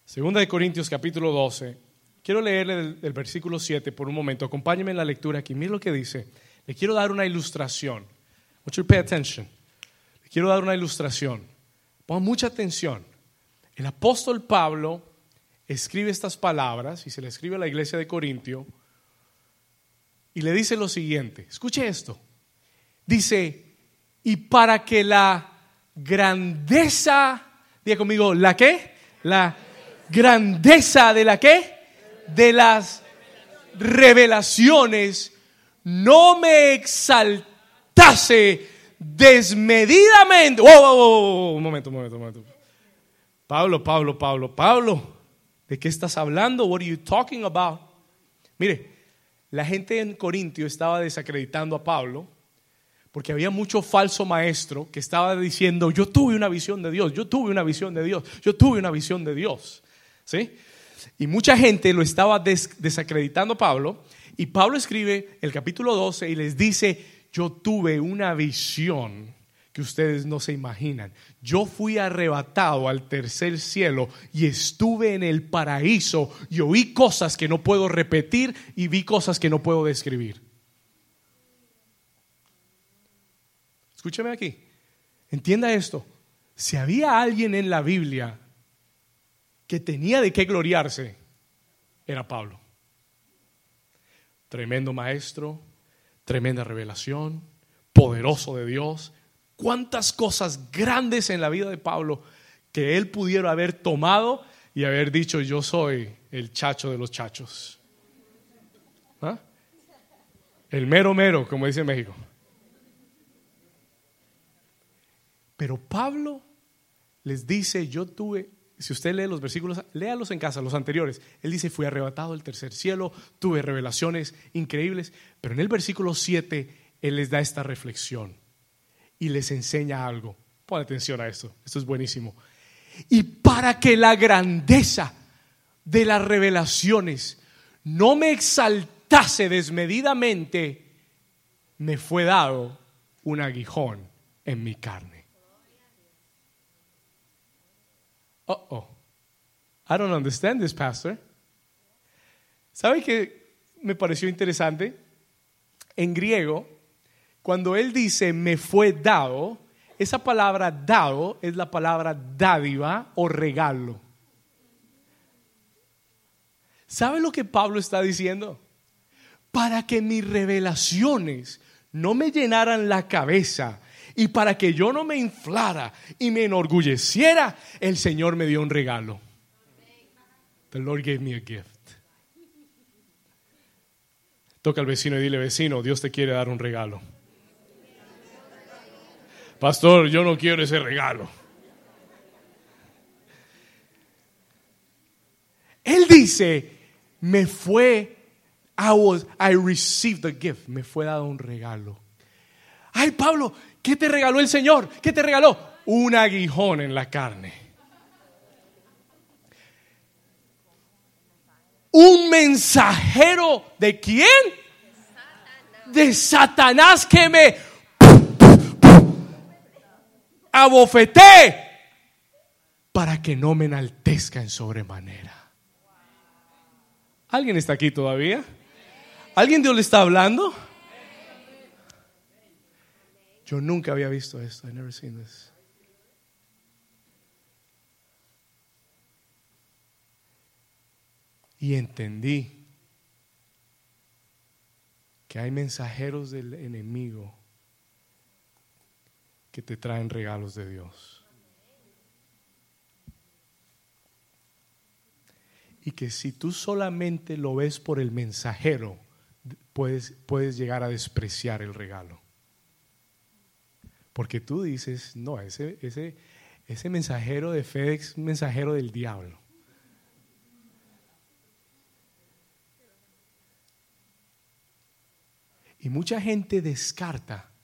Segunda de Corintios capítulo 12. Quiero leerle el, versículo 7 por un momento. Acompáñeme en la lectura aquí. Mire lo que dice. Le quiero dar una ilustración. Mucho pay attention. Le quiero dar una ilustración. Pongan mucha atención. El apóstol Pablo escribe estas palabras y se le escribe a la iglesia de Corintio y le dice lo siguiente. Escuche esto. Dice, y para que la grandeza, diga conmigo, ¿la qué? La grandeza de la qué? De las revelaciones no me exaltase desmedidamente. Oh, un momento, un momento, un momento. Pablo, Pablo, Pablo, Pablo, ¿de qué estás hablando? What are you talking about? Mire, la gente en Corintio estaba desacreditando a Pablo porque había mucho falso maestro que estaba diciendo, yo tuve una visión de Dios, yo tuve una visión de Dios, yo tuve una visión de Dios. ¿sí? Y mucha gente lo estaba desacreditando a Pablo. Y Pablo escribe el capítulo 12 y les dice, yo tuve una visión ustedes no se imaginan. Yo fui arrebatado al tercer cielo y estuve en el paraíso y oí cosas que no puedo repetir y vi cosas que no puedo describir. Escúcheme aquí. Entienda esto. Si había alguien en la Biblia que tenía de qué gloriarse era Pablo. Tremendo maestro, tremenda revelación, poderoso de Dios. Cuántas cosas grandes en la vida de Pablo que él pudiera haber tomado y haber dicho, yo soy el chacho de los chachos. ¿Ah? El mero mero, como dice México. Pero Pablo les dice, yo tuve si usted lee los versículos, léalos en casa, los anteriores. Él dice, fui arrebatado del tercer cielo, tuve revelaciones increíbles, pero en el versículo 7 Él les da esta reflexión y les enseña algo. Pon atención a esto, esto es buenísimo. Y para que la grandeza de las revelaciones no me exaltase desmedidamente, me fue dado un aguijón en mi carne. oh, oh, I don't understand this, pastor. ¿Sabe qué me pareció interesante? En griego, cuando él dice me fue dado, esa palabra dado es la palabra dádiva o regalo. ¿Sabe lo que Pablo está diciendo? Para que mis revelaciones no me llenaran la cabeza y para que yo no me inflara y me enorgulleciera, el Señor me dio un regalo. The Lord gave me a gift. Toca al vecino y dile, vecino, Dios te quiere dar un regalo. Pastor, yo no quiero ese regalo. Él dice, me fue, I was, I received the gift, me fue dado un regalo. Ay, Pablo, ¿Qué te regaló el Señor? ¿Qué te regaló? Un aguijón en la carne. Un mensajero de quién? De Satanás que me abofeté para que no me enaltezca en sobremanera. ¿Alguien está aquí todavía? ¿Alguien Dios le está hablando? Yo nunca había visto esto. I never seen this. Y entendí que hay mensajeros del enemigo que te traen regalos de Dios. Y que si tú solamente lo ves por el mensajero, puedes, puedes llegar a despreciar el regalo. Porque tú dices, no, ese, ese, ese mensajero de FedEx es mensajero del diablo. Y mucha gente descarta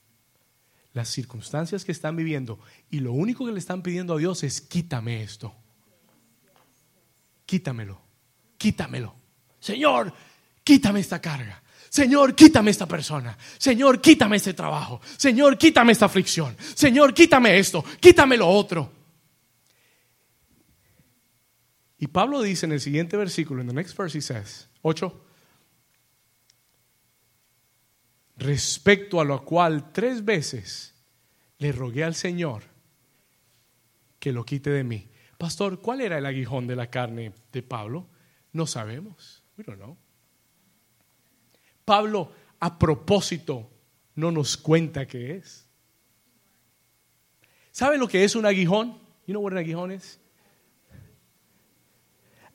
las circunstancias que están viviendo y lo único que le están pidiendo a Dios es quítame esto. Quítamelo, quítamelo. Señor, quítame esta carga. Señor, quítame esta persona. Señor, quítame este trabajo. Señor, quítame esta aflicción. Señor, quítame esto. Quítame lo otro. Y Pablo dice en el siguiente versículo, en the next verse he says, 8, respecto a lo cual tres veces le rogué al Señor que lo quite de mí. Pastor, ¿cuál era el aguijón de la carne de Pablo? No sabemos. We don't know. Pablo a propósito no nos cuenta qué es. ¿Sabe lo que es un aguijón? You know what aguijón es?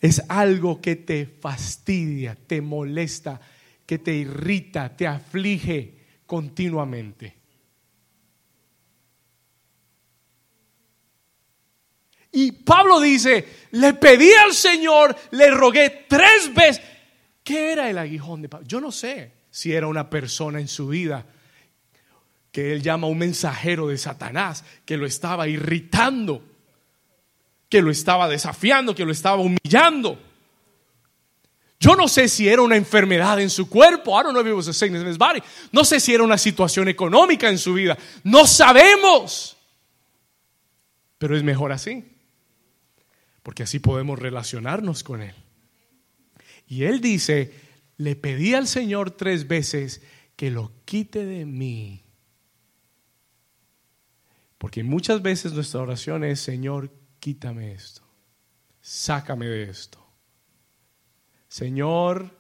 Es algo que te fastidia, te molesta, que te irrita, te aflige continuamente. Y Pablo dice, le pedí al Señor, le rogué tres veces. ¿Qué era el aguijón de Pablo? Yo no sé si era una persona en su vida que él llama un mensajero de Satanás, que lo estaba irritando, que lo estaba desafiando, que lo estaba humillando. Yo no sé si era una enfermedad en su cuerpo. I don't know if it was a sickness in his body. No sé si era una situación económica en su vida. No sabemos. Pero es mejor así. Porque así podemos relacionarnos con Él. Y Él dice, le pedí al Señor tres veces que lo quite de mí. Porque muchas veces nuestra oración es, Señor, quítame esto. Sácame de esto. Señor,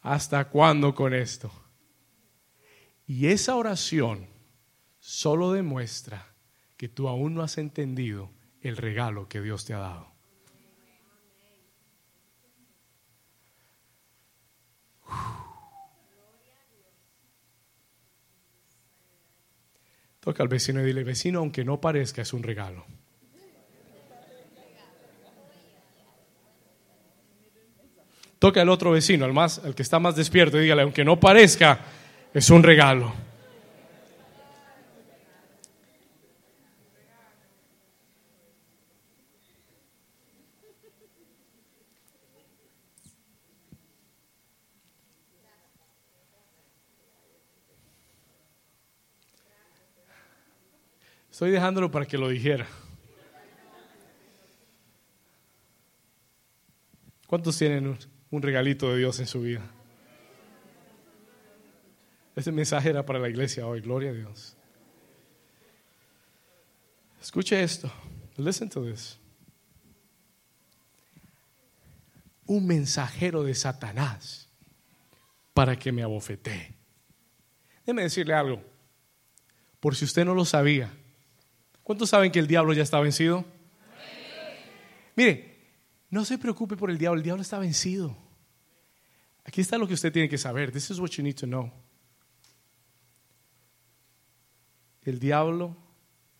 ¿hasta cuándo con esto? Y esa oración solo demuestra que tú aún no has entendido el regalo que Dios te ha dado. Toca al vecino y dile, vecino, aunque no parezca, es un regalo. Toca al otro vecino, al, más, al que está más despierto, y dígale, aunque no parezca, es un regalo. Estoy dejándolo para que lo dijera. ¿Cuántos tienen un regalito de Dios en su vida. Este mensaje era para la iglesia hoy, gloria a Dios. Escuche esto. Listen to this. Un mensajero de Satanás para que me abofetee. Déjeme decirle algo. Por si usted no lo sabía. ¿Cuántos saben que el diablo ya está vencido? Mire, no se preocupe por el diablo, el diablo está vencido. Aquí está lo que usted tiene que saber. This is what you need to know. El diablo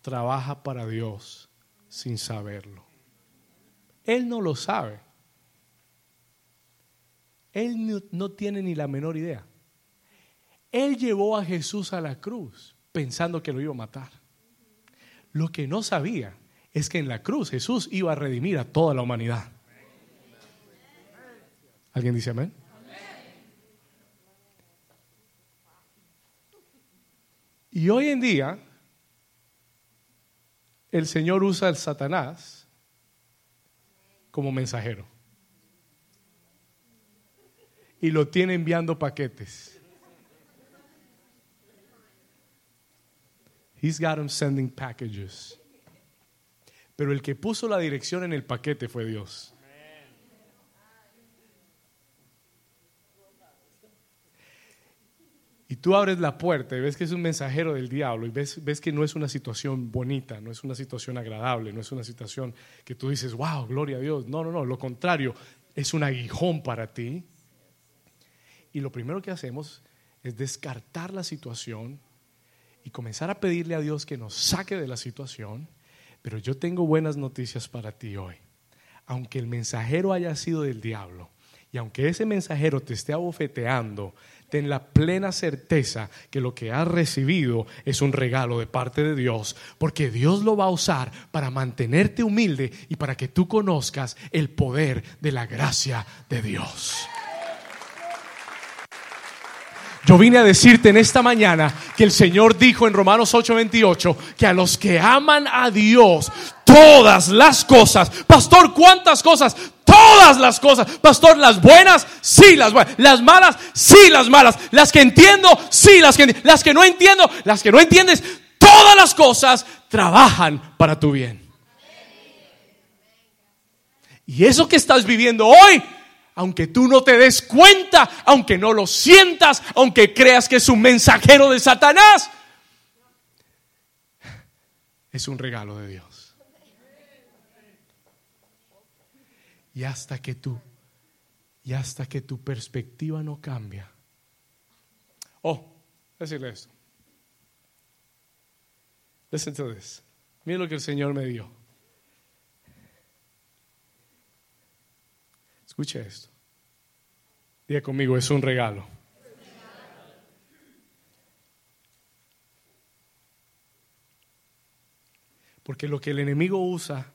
trabaja para Dios sin saberlo. Él no lo sabe. Él no, no, tiene ni la menor idea. Él llevó a Jesús a la cruz pensando que lo iba a matar. Lo que no sabía es que en la cruz Jesús iba a redimir a toda la humanidad. ¿Alguien dice amén? Y hoy en día, el Señor usa al Satanás como mensajero. Y lo tiene enviando paquetes. He's got him sending packages. Pero el que puso la dirección en el paquete fue Dios. Y tú abres la puerta y ves que es un mensajero del diablo y ves, ves que no es una situación bonita, no es una situación agradable, no es una situación que tú dices, wow, gloria a Dios. No, no, no, lo contrario, es un aguijón para ti. Y lo primero que hacemos es descartar la situación y comenzar a pedirle a Dios que nos saque de la situación. Pero yo tengo buenas noticias para ti hoy. Aunque el mensajero haya sido del diablo y aunque ese mensajero te esté abofeteando, ten la plena certeza que lo que has recibido es un regalo de parte de Dios, porque Dios lo va a usar para mantenerte humilde y para que tú conozcas el poder de la gracia de Dios. Yo vine a decirte en esta mañana que el Señor dijo en Romanos 8:28 que a los que aman a Dios, todas las cosas, pastor, ¿cuántas cosas? Todas las cosas, pastor, las buenas, sí las buenas, las malas, sí las malas, las que entiendo, sí las que las que no entiendo, las que no entiendes, todas las cosas trabajan para tu bien. Y eso que estás viviendo hoy aunque tú no te des cuenta, aunque no lo sientas, aunque creas que es un mensajero de Satanás, es un regalo de Dios. Y hasta que tú, y hasta que tu perspectiva no cambia. Oh, decirle esto. Listen to this. Mira lo que el Señor me dio. Escuche esto. Diga conmigo, es un regalo. Porque lo que el enemigo usa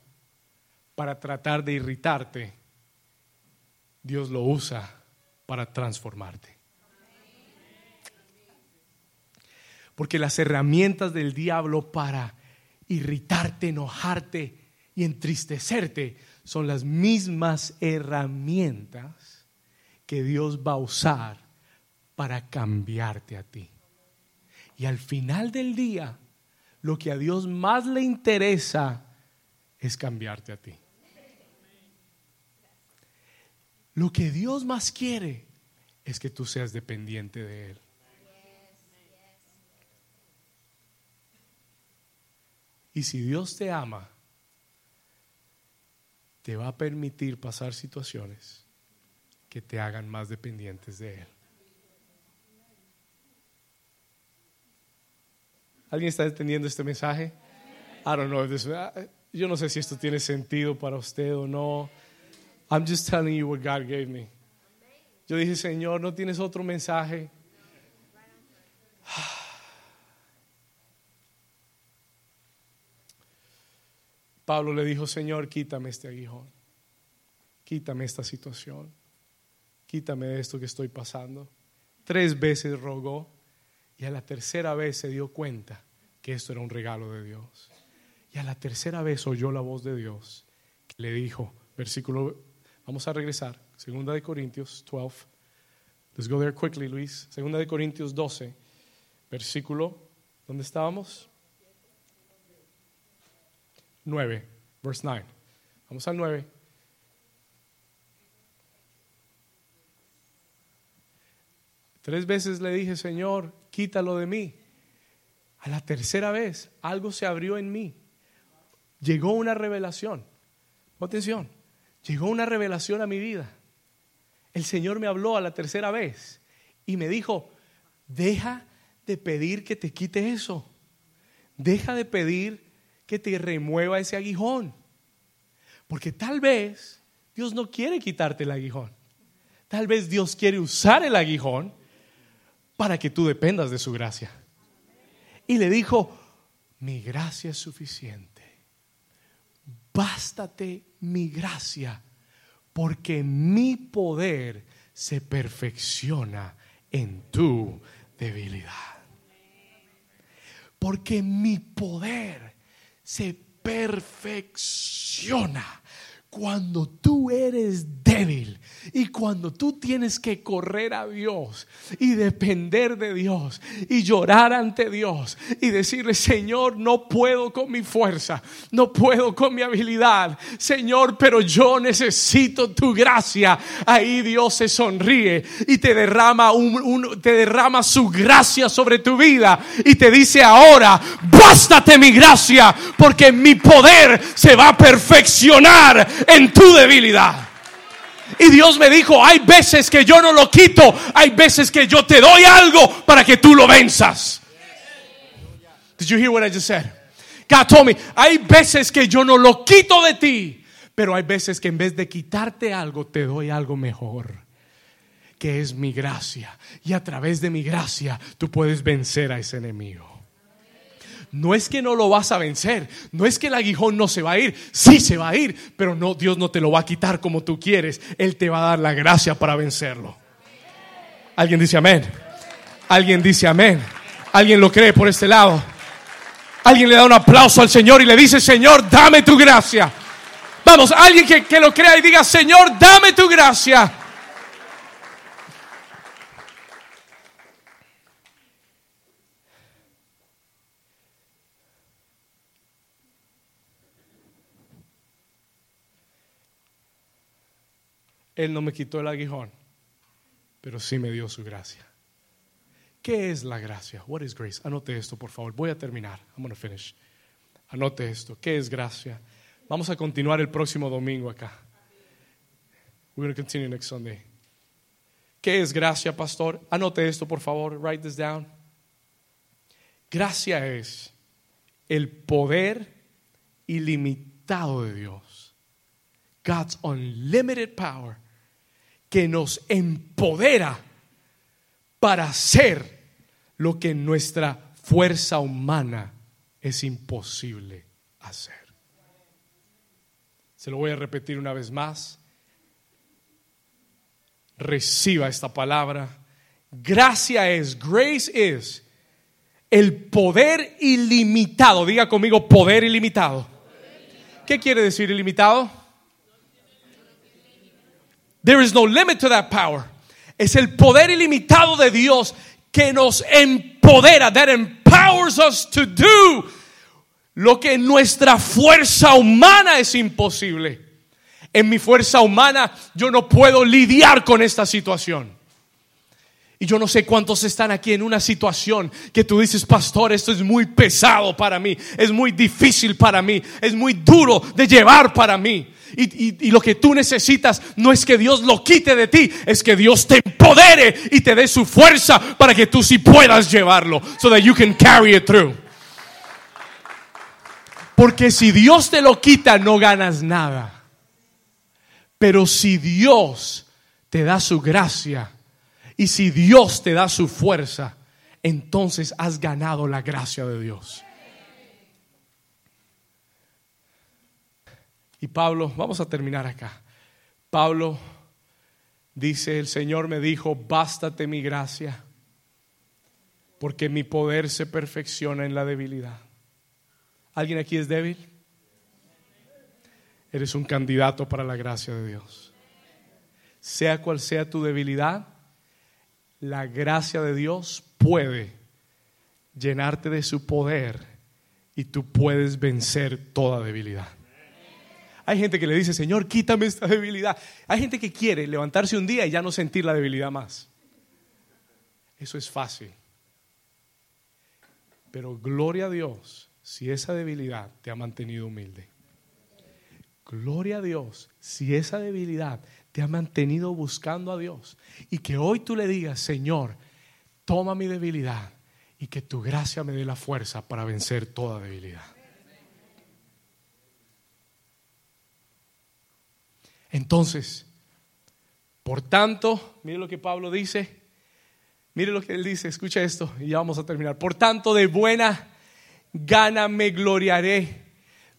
para tratar de irritarte, Dios lo usa para transformarte. Porque las herramientas del diablo para irritarte, enojarte y entristecerte son las mismas herramientas que Dios va a usar para cambiarte a ti. Y al final del día, lo que a Dios más le interesa es cambiarte a ti. Lo que Dios más quiere es que tú seas dependiente de Él. Y si Dios te ama, te va a permitir pasar situaciones que te hagan más dependientes de Él. ¿Alguien está entendiendo este mensaje? I don't know uh, yo no sé si esto tiene sentido para usted o no. I'm just telling you what God gave me. Yo dije, Señor, ¿no tienes otro mensaje? Pablo le dijo, Señor, quítame este aguijón, quítame esta situación, quítame esto que estoy pasando. Tres veces rogó y a la tercera vez se dio cuenta que esto era un regalo de Dios. Y a la tercera vez oyó la voz de Dios que le dijo, versículo, vamos a regresar, segunda de Corintios 12. Let's go there quickly, Luis. Segunda de Corintios 12, versículo, ¿dónde estábamos? 9, verse 9. Vamos al 9. Tres veces le dije, Señor, quítalo de mí. A la tercera vez, algo se abrió en mí. Llegó una revelación. Atención, llegó una revelación a mi vida. El Señor me habló a la tercera vez y me dijo, deja de pedir que te quite eso. Deja de pedir que te remueva ese aguijón. Porque tal vez Dios no quiere quitarte el aguijón. Tal vez Dios quiere usar el aguijón para que tú dependas de su gracia. Y le dijo, mi gracia es suficiente. Bástate mi gracia, porque mi poder se perfecciona en tu debilidad. Porque mi poder se perfecciona cuando tú eres débil y cuando tú tienes que correr a Dios y depender de Dios y llorar ante Dios y decirle, Señor, no puedo con mi fuerza, no puedo con mi habilidad, Señor, pero yo necesito tu gracia. Ahí Dios se sonríe y te derrama, un, te derrama su gracia sobre tu vida y te dice ahora, bástate mi gracia porque mi poder se va a perfeccionar en tu debilidad. Y Dios me dijo, hay veces que yo no lo quito, hay veces que yo te doy algo para que tú lo venzas. Did you hear what I just said? God told me, hay veces que yo no lo quito de ti, pero hay veces que en vez de quitarte algo, te doy algo mejor, que es mi gracia. Y a través de mi gracia, tú puedes vencer a ese enemigo. No es que no lo vas a vencer, no es que el aguijón no se va a ir, sí se va a ir, pero no Dios no te lo va a quitar como tú quieres, él te va a dar la gracia para vencerlo. Alguien dice amén. Alguien dice amén. Alguien lo cree por este lado. Alguien le da un aplauso al Señor y le dice, Señor, dame tu gracia. Vamos, alguien que, que lo crea y diga, Señor, dame tu gracia. Él no me quitó el aguijón, pero sí me dio su gracia. ¿Qué es la gracia? What is grace? Anote esto, por favor. Voy a terminar. I'm going to finish. Anote esto. ¿Qué es gracia? Vamos a continuar el próximo domingo acá. We're going to continue next Sunday. ¿Qué es gracia, pastor? Anote esto, por favor. Write this down. Gracia es el poder ilimitado de Dios. God's unlimited power que nos empodera para hacer lo que nuestra fuerza humana es imposible hacer. Se lo voy a repetir una vez más. Reciba esta palabra. Gracia es, grace es el poder ilimitado. Diga conmigo, poder ilimitado. ¿Qué quiere decir ilimitado? There is no limit to that power. Es el poder ilimitado de Dios que nos empodera, that empowers us to do lo que en nuestra fuerza humana es imposible. En mi fuerza humana yo no puedo lidiar con esta situación. Y yo no sé cuántos están aquí en una situación que tú dices, pastor, esto es muy pesado para mí, es muy difícil para mí, es muy duro de llevar para mí. Y, lo que tú necesitas no es que Dios lo quite de ti, es que Dios te empodere y te dé su fuerza para que tú sí puedas llevarlo, so that you can carry it through. Porque si Dios te lo quita, no ganas nada. Pero si Dios te da su gracia y si Dios te da su fuerza, entonces has ganado la gracia de Dios. Y Pablo, vamos a terminar acá. Pablo dice, el Señor me dijo, bástate mi gracia, porque mi poder se perfecciona en la debilidad. ¿Alguien aquí es débil? Eres un candidato para la gracia de Dios. Sea cual sea tu debilidad, la gracia de Dios puede llenarte de su poder y tú puedes vencer toda debilidad. Hay gente que le dice, Señor, quítame esta debilidad. Hay gente que quiere levantarse un día y ya no sentir la debilidad más. Eso es fácil. Pero gloria a Dios si esa debilidad te ha mantenido humilde. Gloria a Dios si esa debilidad te ha mantenido buscando a Dios. Y que hoy tú le digas, Señor, toma mi debilidad y que tu gracia me dé la fuerza para vencer toda debilidad. Entonces, por tanto, mire lo que Pablo dice, mire lo que él dice, escucha esto y ya vamos a terminar. Por tanto, de buena gana me gloriaré,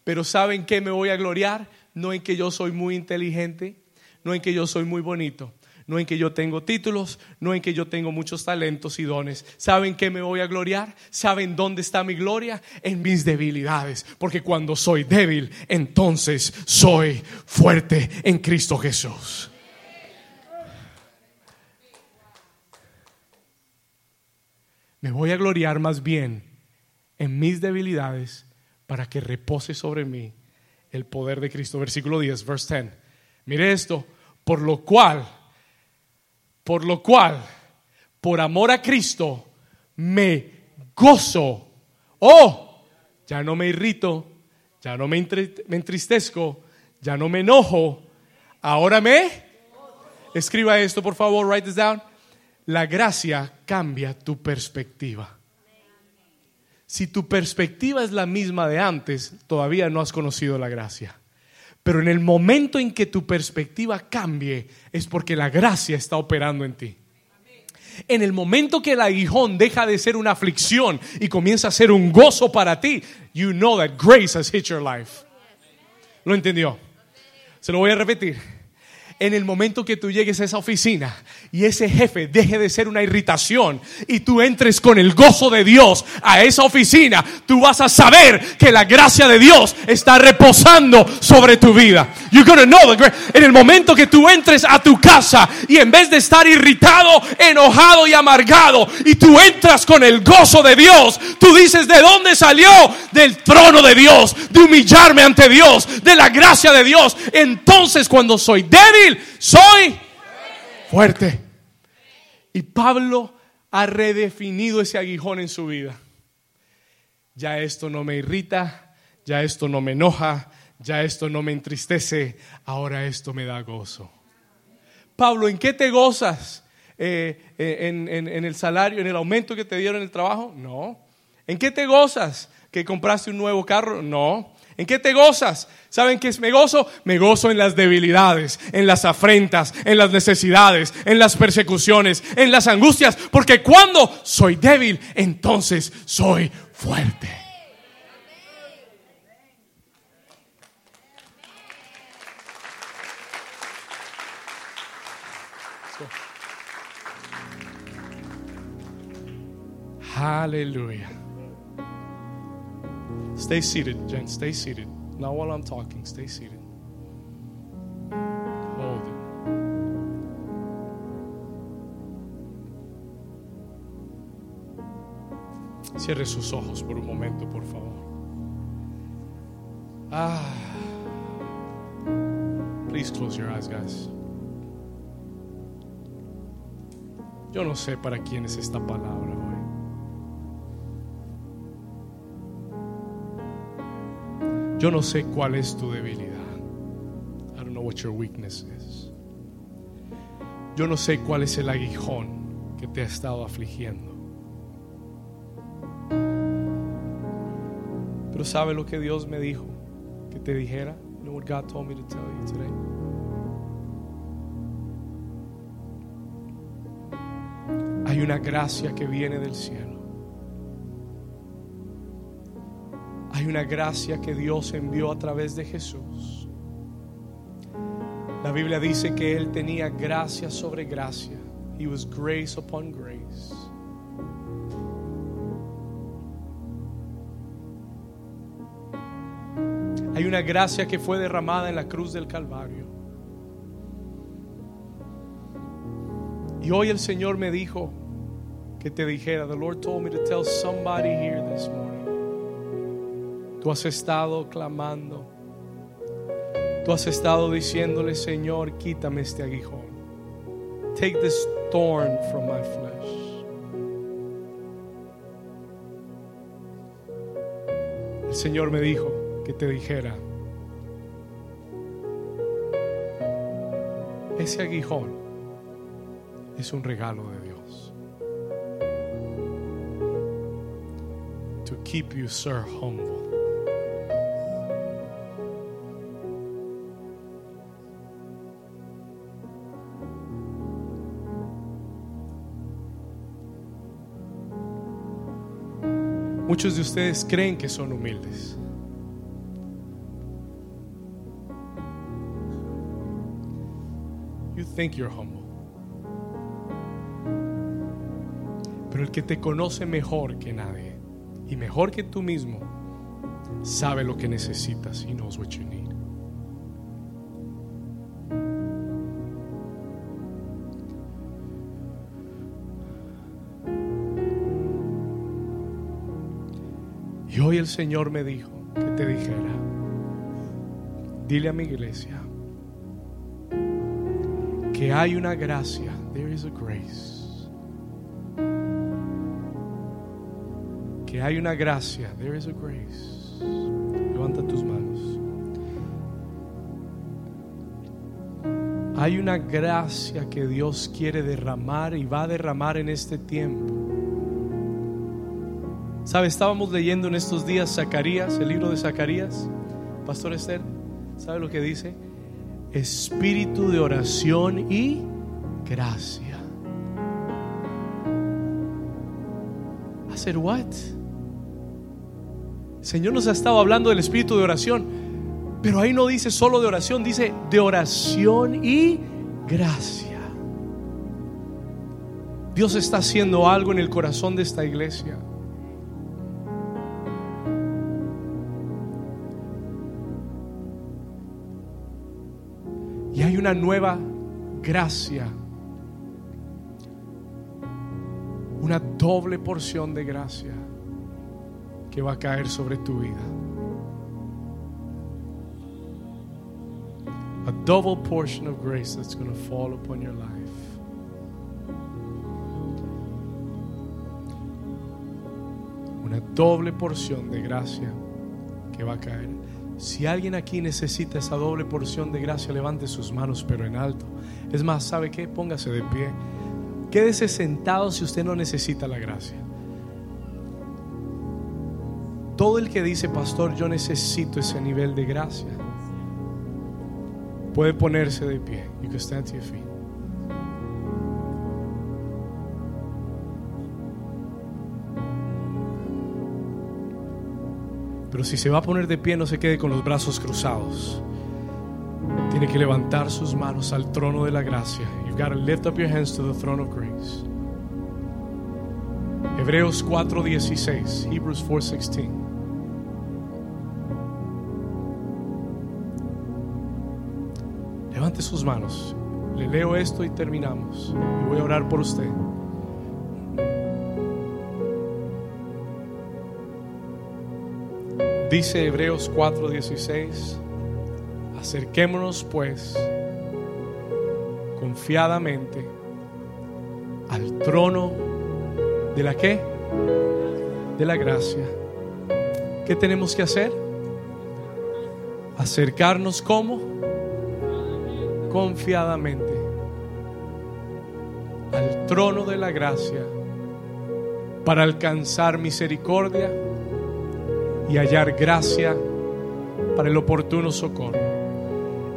pero ¿saben qué me voy a gloriar? No en que yo soy muy inteligente, no en que yo soy muy bonito, no en que yo tengo títulos, no en que yo tengo muchos talentos y dones. ¿Saben qué me voy a gloriar? ¿Saben dónde está mi gloria? En mis debilidades. Porque cuando soy débil, entonces soy fuerte en Cristo Jesús. Me voy a gloriar más bien en mis debilidades para que repose sobre mí el poder de Cristo. Versículo 10, verse 10. Mire esto, por lo cual, por lo cual, por amor a Cristo, me gozo. Oh, ya no me irrito, ya no me, entristezco, ya no me enojo. Ahora me... Escriba esto, por favor, write this down. La gracia cambia tu perspectiva. Si tu perspectiva es la misma de antes, todavía no has conocido la gracia. Pero en el momento en que tu perspectiva cambie, es porque la gracia está operando en ti. En el momento que el aguijón deja de ser una aflicción y comienza a ser un gozo para ti, you know that grace has hit your life. ¿Lo entendió? Se lo voy a repetir en el momento que tú llegues a esa oficina y ese jefe deje de ser una irritación y tú entres con el gozo de Dios a esa oficina, tú vas a saber que la gracia de Dios está reposando sobre tu vida. You're gonna know the En el momento que tú entres a tu casa y en vez de estar irritado, enojado y amargado y tú entras con el gozo de Dios, tú dices, ¿de dónde salió? Del trono de Dios, de humillarme ante Dios, de la gracia de Dios. Entonces cuando soy débil, soy fuerte. Y Pablo ha redefinido ese aguijón en su vida. Ya esto no me irrita, ya esto no me enoja, ya esto no me entristece, ahora esto me da gozo. Pablo, ¿en qué te gozas? Eh, eh, en, en, el salario, en el aumento que te dieron en el trabajo? No. ¿En qué te gozas? ¿Que compraste un nuevo carro? No. ¿En qué te gozas? ¿Saben qué es me gozo? Me gozo en las debilidades, en las afrentas, en las necesidades, en las persecuciones, en las angustias, porque cuando soy débil, entonces soy fuerte. Aleluya. Stay seated, Jen. Stay seated. Not while I'm talking. Stay seated. Hold it. Cierre sus ojos por un momento, por favor. Ah. Please close your eyes, guys. Yo no sé para quién es esta palabra hoy. Yo no sé cuál es tu debilidad. I don't know what your weakness is. Yo no sé cuál es el aguijón que te ha estado afligiendo. Pero sabe lo que Dios me dijo que te dijera? You know what God told me to tell you today? Hay una gracia que viene del cielo una gracia que Dios envió a través de Jesús. La Biblia dice que Él tenía gracia sobre gracia. He was grace upon grace. Hay una gracia que fue derramada en la cruz del Calvario. Y hoy el Señor me dijo que te dijera, the Lord told me to tell somebody here this morning. Tú has estado clamando. Tú has estado diciéndole, Señor, quítame este aguijón. Take this thorn from my flesh. El Señor me dijo que te dijera, ese aguijón es un regalo de Dios. To keep you, sir, humble. muchos de ustedes creen que son humildes. You think you're humble. Pero el que te conoce mejor que nadie y mejor que tú mismo sabe lo que necesitas. y knows what you need. El Señor me dijo que te dijera, dile a mi iglesia que hay una gracia. There is a grace. Que hay una gracia. There is a grace. Levanta tus manos. Hay una gracia que Dios quiere derramar y va a derramar en este tiempo. ¿Sabe? Estábamos leyendo en estos días Zacarías, el libro de Zacarías. Pastor Esther, ¿sabe lo que dice? Espíritu de oración y gracia. ¿Hacer what? El Señor nos ha estado hablando del espíritu de oración, pero ahí no dice solo de oración, dice de oración y gracia. Dios está haciendo algo en el corazón de esta iglesia. Una nueva gracia, una doble porción de gracia que va a caer sobre tu vida. A double portion of grace that's going to fall upon your life. Una doble porción de gracia que va a caer. Si alguien aquí necesita esa doble porción de gracia, levante sus manos, pero en alto. Es más, ¿sabe qué? Póngase de pie. Quédese sentado si usted no necesita la gracia. Todo el que dice, pastor, yo necesito ese nivel de gracia, puede ponerse de pie. You can stand to your feet. Pero si se va a poner de pie, no se quede con los brazos cruzados. Tiene que levantar sus manos al trono de la gracia. You've got to lift up your hands to the throne of grace. Hebreos 4:16, Hebrews 4:16. Levante sus manos. Le leo esto y terminamos. Y voy a orar por usted. Dice Hebreos 4:16, acerquémonos pues confiadamente al trono de la qué? De la gracia. ¿Qué tenemos que hacer? Acercarnos como confiadamente al trono de la gracia para alcanzar misericordia y hallar gracia para el oportuno socorro.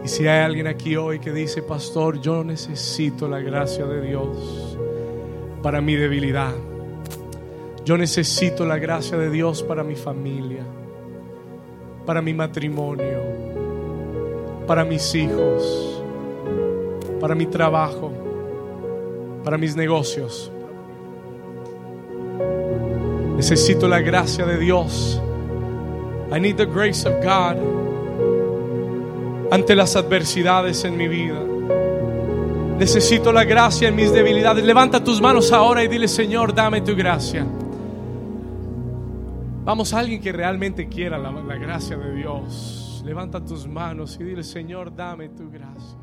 Y si hay alguien aquí hoy que dice, pastor, yo necesito la gracia de Dios para mi debilidad. Yo necesito la gracia de Dios para mi familia, para mi matrimonio, para mis hijos, para mi trabajo, para mis negocios. Necesito la gracia de Dios I need the grace of God ante las adversidades en mi vida. Necesito la gracia en mis debilidades. Levanta tus manos ahora y dile, Señor, dame tu gracia. Vamos a alguien que realmente quiera la, gracia de Dios. Levanta tus manos y dile, Señor, dame tu gracia.